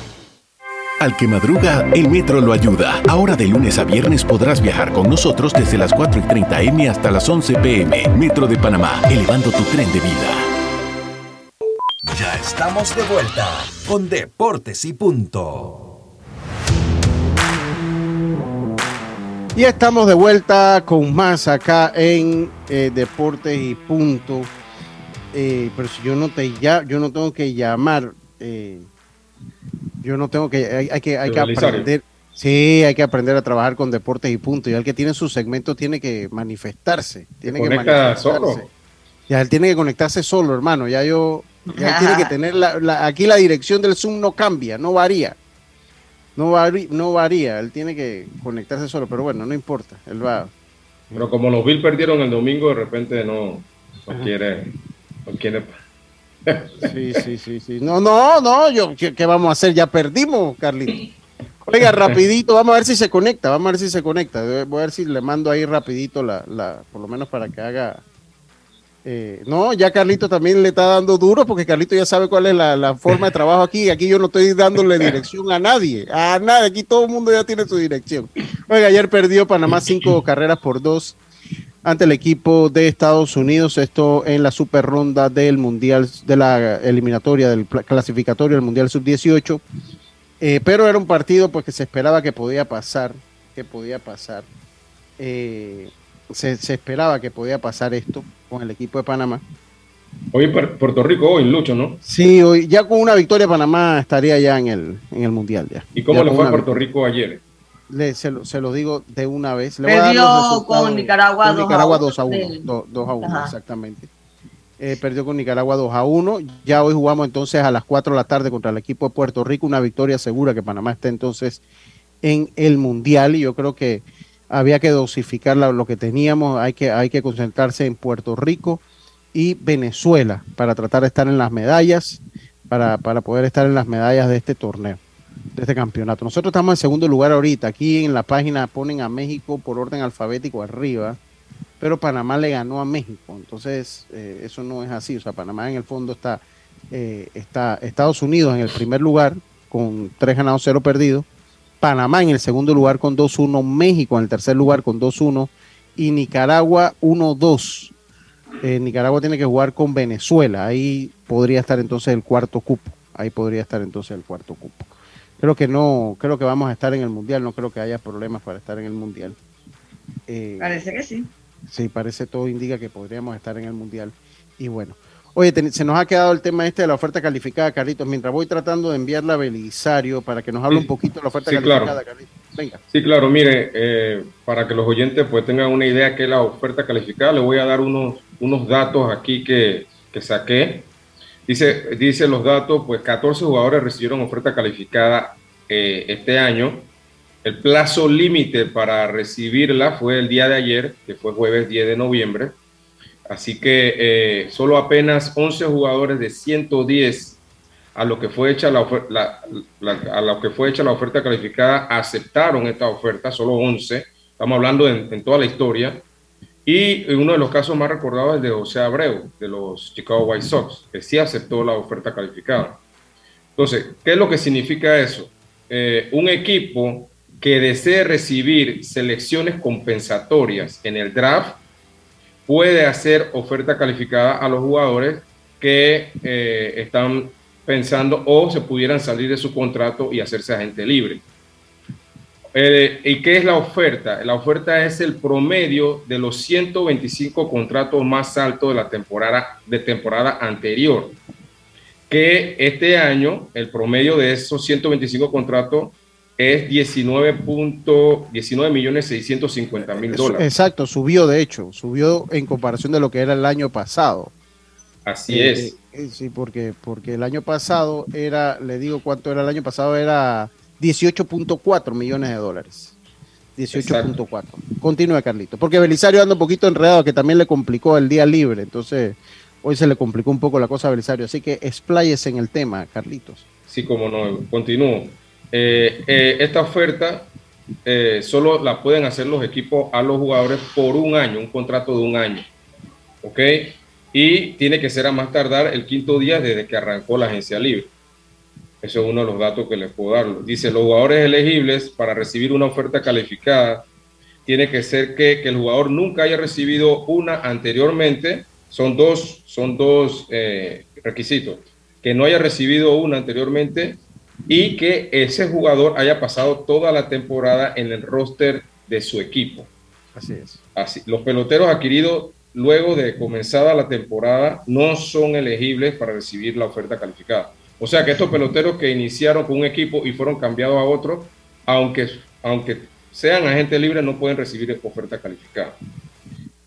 Al que madruga, el metro lo ayuda. Ahora de lunes a viernes podrás viajar con nosotros desde las 4 y 30 M hasta las 11 PM. Metro de Panamá, elevando tu tren de vida. Ya estamos de vuelta con Deportes y Punto. Y estamos de vuelta con más acá en eh, Deportes y Punto. Eh, pero si yo no te ya, yo no tengo que llamar, eh, yo no tengo que, hay, hay que, hay que aprender. Sí, hay que aprender a trabajar con deportes y punto. Y el que tiene su segmento tiene que manifestarse. Tiene que manifestarse. solo. Ya él tiene que conectarse solo, hermano. Ya yo, ya él tiene que tener la, la- aquí la dirección del Zoom no cambia, no varía. No, vari- no varía, él tiene que conectarse solo, pero bueno, no importa, él va. Pero como los Bills perdieron el domingo, de repente no, no quiere. No quiere. Sí, sí, sí, sí. No, no, no, yo, ¿qué, qué vamos a hacer? Ya perdimos, Carlito. Oiga, rapidito, vamos a ver si se conecta, vamos a ver si se conecta. Voy a ver si le mando ahí rapidito la, la por lo menos para que haga. eh, no, ya Carlito también le está dando duro porque Carlito ya sabe cuál es la, la forma de trabajo aquí. Aquí yo no estoy dándole dirección a nadie, a nadie. Aquí todo el mundo ya tiene su dirección. Oiga, ayer perdió Panamá cinco carreras por dos ante el equipo de Estados Unidos, esto en la super ronda del Mundial, de la eliminatoria del clasificatorio del Mundial Sub-18. Eh, pero era un partido pues que se esperaba que podía pasar, que podía pasar. Eh, se, se esperaba que podía pasar esto con el equipo de Panamá. Hoy Pu- Puerto Rico, hoy Lucho, ¿no? Sí, hoy ya con una victoria Panamá estaría ya en el, en el Mundial. Ya. ¿Y cómo Ya le fue a Puerto Rico ayer? Le- se, lo, se lo digo de una vez. Le a dar Perdió con Nicaragua Con 2 a Nicaragua 1. 2 a 1. Sí. 2 a 1, Ajá. exactamente. Eh, perdió con Nicaragua 2 a 1. Ya hoy jugamos entonces a las 4 de la tarde contra el equipo de Puerto Rico. Una victoria segura que Panamá está entonces en el Mundial. Y yo creo que había que dosificar la- lo que teníamos. Hay que, hay que concentrarse en Puerto Rico y Venezuela para tratar de estar en las medallas, para, para poder estar en las medallas de este torneo de este campeonato. Nosotros estamos en segundo lugar ahorita. Aquí en la página ponen a México por orden alfabético arriba, pero Panamá le ganó a México. Entonces, eh, eso no es así. O sea, Panamá en el fondo está, eh, está Estados Unidos en el primer lugar con tres ganados, cero perdidos. Panamá en el segundo lugar con 2-1. México en el tercer lugar con 2-1. Y Nicaragua 1-2. Eh, Nicaragua tiene que jugar con Venezuela. Ahí podría estar entonces el cuarto cupo. Ahí podría estar entonces el cuarto cupo. Creo que no, creo que vamos a estar en el mundial. No creo que haya problemas para estar en el mundial. Eh, Parece que sí. Sí, parece todo indica que podríamos estar en el mundial. Y bueno, oye, se nos ha quedado el tema este de la oferta calificada, Carlitos. Mientras voy tratando de enviarla a Belisario para que nos hable Sí. un poquito de la oferta Sí, calificada, claro. Carlitos. Venga. Sí, claro, mire, eh, para que los oyentes pues tengan una idea que es la oferta calificada, le voy a dar unos, unos datos aquí que, que saqué. Dice, dice los datos, pues 14 jugadores recibieron oferta calificada eh, este año. El plazo límite para recibirla fue el día de ayer, que fue jueves 10 de noviembre. Así que eh, solo apenas 11 jugadores de 110 a lo que fue hecha la, ofer- la- la- a lo que fue hecha la oferta calificada aceptaron esta oferta, solo 11. Estamos hablando en toda la historia. Y uno de los casos más recordados es el de José Abreu, de los Chicago White Sox, que sí aceptó la oferta calificada. Entonces, ¿qué es lo que significa eso? Eh, un equipo que desee recibir selecciones compensatorias en el draft puede hacer oferta calificada a los jugadores que eh, están pensando o se pudieran salir de su contrato y hacerse agente libre. Eh, ¿Y qué es la oferta? La oferta es el promedio de los 125 contratos más altos de la temporada, de temporada anterior. Que este año el promedio de esos 125 contratos es 19.19 millones 650 mil dólares. Exacto, subió de hecho, subió en comparación de lo que era el año pasado. Así Eh, es. eh, sí, porque, porque el año pasado era, le digo cuánto era el año pasado, era 18.4 millones de dólares. 18.4. Continúe, Carlito. Porque Belisario anda un poquito enredado, que también le complicó el día libre. Entonces, hoy se le complicó un poco la cosa a Belisario. Así que expláyese en el tema, Carlitos. Sí, como no, continúo. Eh, eh, esta oferta eh, solo la pueden hacer los equipos a los jugadores por un año, un contrato de un año. ¿Ok? Y tiene que ser a más tardar el quinto día desde que arrancó la agencia libre. Eso es uno de los datos que les puedo dar. Dice, los jugadores elegibles para recibir una oferta calificada tiene que ser que, que el jugador nunca haya recibido una anteriormente. Son dos, son dos eh, requisitos. Que no haya recibido una anteriormente y que ese jugador haya pasado toda la temporada en el roster de su equipo. Así es. Así, los peloteros adquiridos luego de comenzada la temporada no son elegibles para recibir la oferta calificada. O sea que estos peloteros que iniciaron con un equipo y fueron cambiados a otro, aunque, aunque sean agentes libres, no pueden recibir oferta calificada.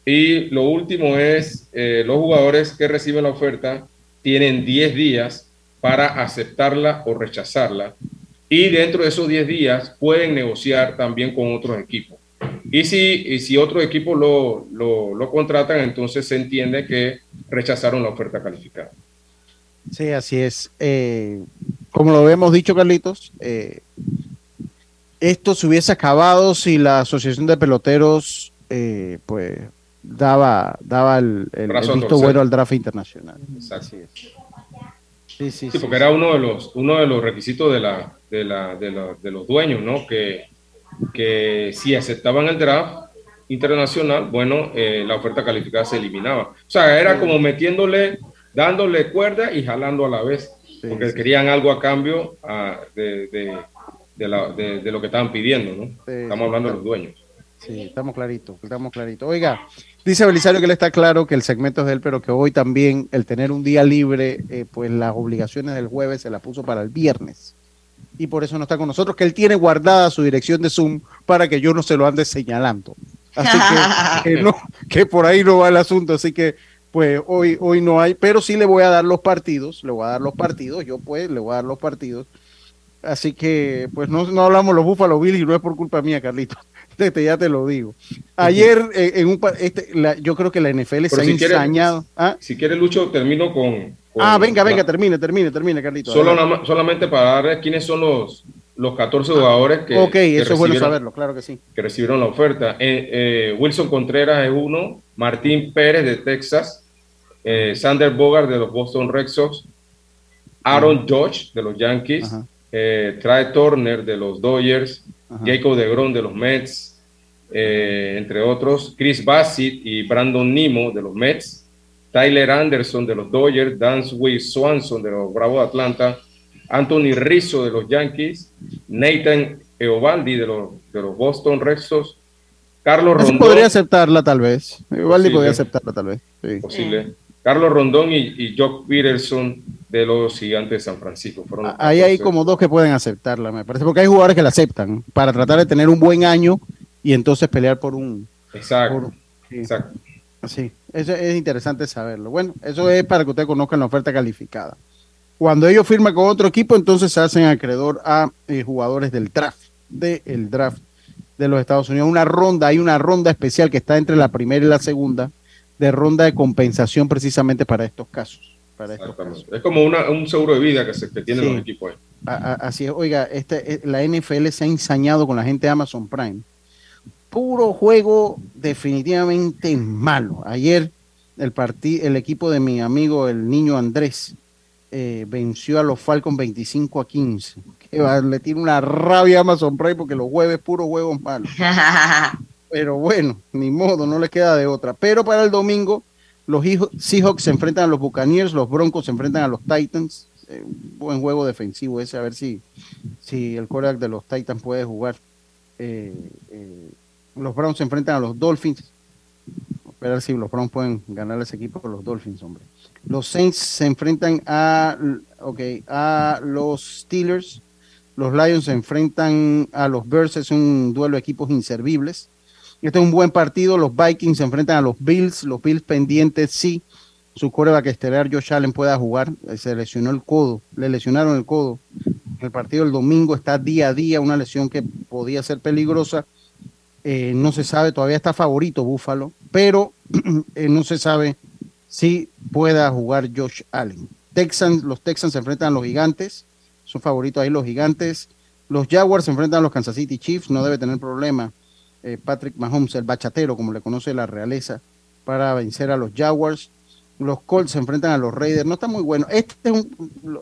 Y lo último es, eh, los jugadores que reciben la oferta tienen 10 días para aceptarla o rechazarla. Y dentro de esos 10 días pueden negociar también con otros equipos. Y si, y si otros equipos lo, lo, lo contratan, entonces se entiende que rechazaron la oferta calificada. Sí, así es. Eh, como lo hemos dicho, Carlitos, eh, esto se hubiese acabado si la Asociación de Peloteros, eh, pues, daba, daba el, el, visto torcer. bueno al draft internacional. Exacto. Así es. Sí, sí, Sí, sí, porque era uno de los, uno de los requisitos de, la, de, la, de, la- de los dueños, ¿no? Que, que si aceptaban el draft internacional, bueno, eh, la oferta calificada se eliminaba. O sea, era como metiéndole, dándole cuerda y jalando a la vez, porque sí. querían algo a cambio ah, de, de, de la- de- de lo que estaban pidiendo, ¿no? Sí, Estamos hablando de los dueños. Sí, estamos claritos, estamos claritos. Oiga, dice Belisario que él está claro que el segmento es de él, pero que hoy también el tener un día libre, eh, pues las obligaciones del jueves se las puso para el viernes. Y por eso no está con nosotros, que él tiene guardada su dirección de Zoom para que yo no se lo ande señalando. Así que, que no, que por ahí no va el asunto, así que pues hoy, hoy no hay, pero sí le voy a dar los partidos, le voy a dar los partidos, yo pues le voy a dar los partidos. Así que, pues no, no hablamos los Buffalo Bills y no es por culpa mía, Carlitos. Este, ya te lo digo. Ayer, eh, en un, este, la- yo creo que la NFL se ha si quiere- ensañado. ¿Ah? Si quiere, Lucho, termino con... con Ah, venga, la- venga, termine, termine, termine, Carlitos. Solo solamente para darles quiénes son los, los 14 jugadores que, ok, que eso es bueno saberlo, claro que sí. que recibieron la oferta. Eh, eh, Wilson Contreras es uno, Martín Pérez de Texas, eh, Sander Bogart de los Boston Red Sox, Aaron Judge de los Yankees, eh, Trae Turner de los Dodgers, Ajá. Jacob DeGrom de los Mets, eh, entre otros, Chris Bassett y Brandon Nimo de los Mets, Tyler Anderson de los Dodgers, Dansby Swanson de los Bravos de Atlanta, Anthony Rizzo de los Yankees, Nathan Eovaldi de los, de los Boston Red Sox, Carlos Rondón, podría aceptarla tal vez. Posible. podría aceptarla tal vez. Sí. posible, Carlos Rondón y, y Jock Peterson de los Gigantes de San Francisco. Fueron Ahí hay 14. como dos que pueden aceptarla, me parece, porque hay jugadores que la aceptan para tratar de tener un buen año y entonces pelear por un... Exacto, por- sí. exacto. Sí, eso es interesante saberlo. Bueno, eso es para que ustedes conozcan la oferta calificada. Cuando ellos firman con otro equipo, entonces se hacen acreedor a eh, jugadores del draft, del draft de los Estados Unidos. Una ronda, hay una ronda especial que está entre la primera y la segunda, de ronda de compensación precisamente para estos casos. Para estos casos. Exactamente. Es como una- un seguro de vida que, se, que tienen Sí. los equipos ahí. A- a- Así es, oiga, este, eh, la NFL se ha ensañado con la gente de Amazon Prime. Puro juego definitivamente malo. Ayer el, el equipo de mi amigo el niño Andrés eh, venció a los Falcons 25 a 15. Que va, le tiene una rabia a Amazon Prime porque los jueves puros juegos malos. Pero bueno, ni modo, no le queda de otra. Pero para el domingo, los Seahawks se enfrentan a los Buccaneers, los Broncos se enfrentan a los Titans. Eh, buen juego defensivo ese, a ver si, si el quarterback de los Titans puede jugar. Eh, eh, los Browns se enfrentan a los Dolphins. A ver si los Browns pueden ganar ese equipo con los Dolphins, hombre. Los Saints se enfrentan a, okay, a los Steelers. Los Lions se enfrentan a los Bears. Es un duelo de equipos inservibles. Este es un buen partido. Los Vikings se enfrentan a los Bills. Los Bills pendientes, sí. Su coreback estelar, Josh Allen, pueda jugar. Eh, Se lesionó el codo. Le lesionaron el codo. El partido del domingo está día a día. Una lesión que podía ser peligrosa. Eh, no se sabe, todavía está favorito Búfalo, pero eh, no se sabe si pueda jugar Josh Allen. Texans, los Texans se enfrentan a los gigantes. Son favoritos ahí los gigantes. Los Jaguars se enfrentan a los Kansas City Chiefs. No debe tener problema eh, Patrick Mahomes, el bachatero, como le conoce la realeza, para vencer a los Jaguars. Los Colts se enfrentan a los Raiders. No está muy bueno. Este,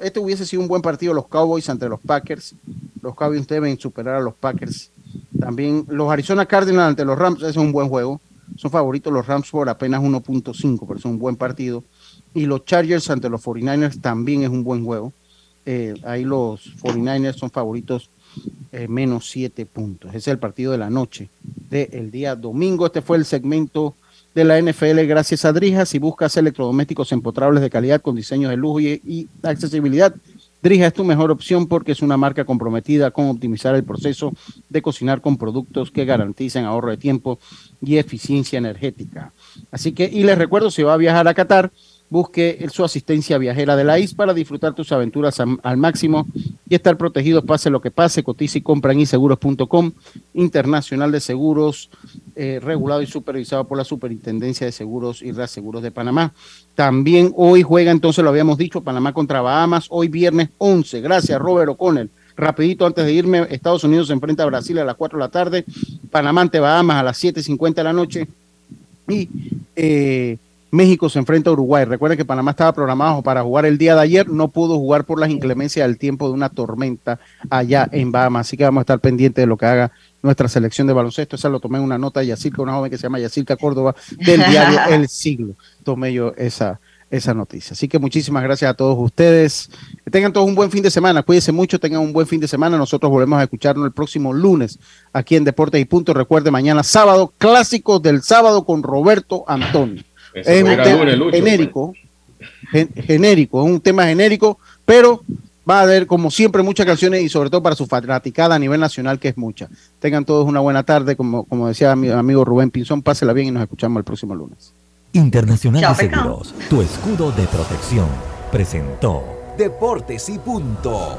este hubiese sido un buen partido. Los Cowboys ante los Packers. Los Cowboys deben superar a los Packers. También los Arizona Cardinals ante los Rams. Ese es un buen juego. Son favoritos los Rams por apenas 1.5, pero es un buen partido. Y los Chargers ante los 49ers también es un buen juego. Eh, ahí los 49ers son favoritos eh, menos 7 puntos. Ese es el partido de la noche del día domingo. Este fue el segmento de la NFL gracias a Drija. Si buscas electrodomésticos empotrables de calidad con diseños de lujo y, y accesibilidad, Drija es tu mejor opción porque es una marca comprometida con optimizar el proceso de cocinar con productos que garantizan ahorro de tiempo y eficiencia energética. Así que, y les recuerdo, si va a viajar a Qatar, busque su asistencia viajera de la IS para disfrutar tus aventuras al máximo y estar protegidos pase lo que pase. Cotiza y compra en inseguros.com, internacional de seguros, eh, regulado y supervisado por la Superintendencia de Seguros y Reaseguros de Panamá. También hoy juega, entonces lo habíamos dicho, Panamá contra Bahamas, hoy viernes 11. Gracias, Robert O'Connell. Rapidito, antes de irme, Estados Unidos se enfrenta a Brasil a las 4 de la tarde, Panamá ante Bahamas a las 7.50 de la noche y eh, México se enfrenta a Uruguay. Recuerden que Panamá estaba programado para jugar el día de ayer, no pudo jugar por las inclemencias del tiempo de una tormenta allá en Bahamas, así que vamos a estar pendientes de lo que haga nuestra selección de baloncesto. Esa lo tomé en una nota de Yacirca, una joven que se llama Yacirca Córdoba del diario El Siglo. Tomé yo esa, esa noticia. Así que muchísimas gracias a todos ustedes. Que tengan todos un buen fin de semana. Cuídense mucho, tengan un buen fin de semana. Nosotros volvemos a escucharnos el próximo lunes aquí en Deportes y Punto. Recuerde, mañana sábado, clásicos del sábado con Roberto Antonio. Eso es un tema Lucho, pues. genérico, gen- genérico, es un tema genérico, pero va a haber, como siempre, muchas canciones y sobre todo para su fanaticada a nivel nacional, que es mucha. Tengan todos una buena tarde, como, como decía mi amigo Rubén Pinzón, pásela bien y nos escuchamos el próximo lunes. Internacional Chao, de. Seguros, tu escudo de protección, presentó. Deportes y punto.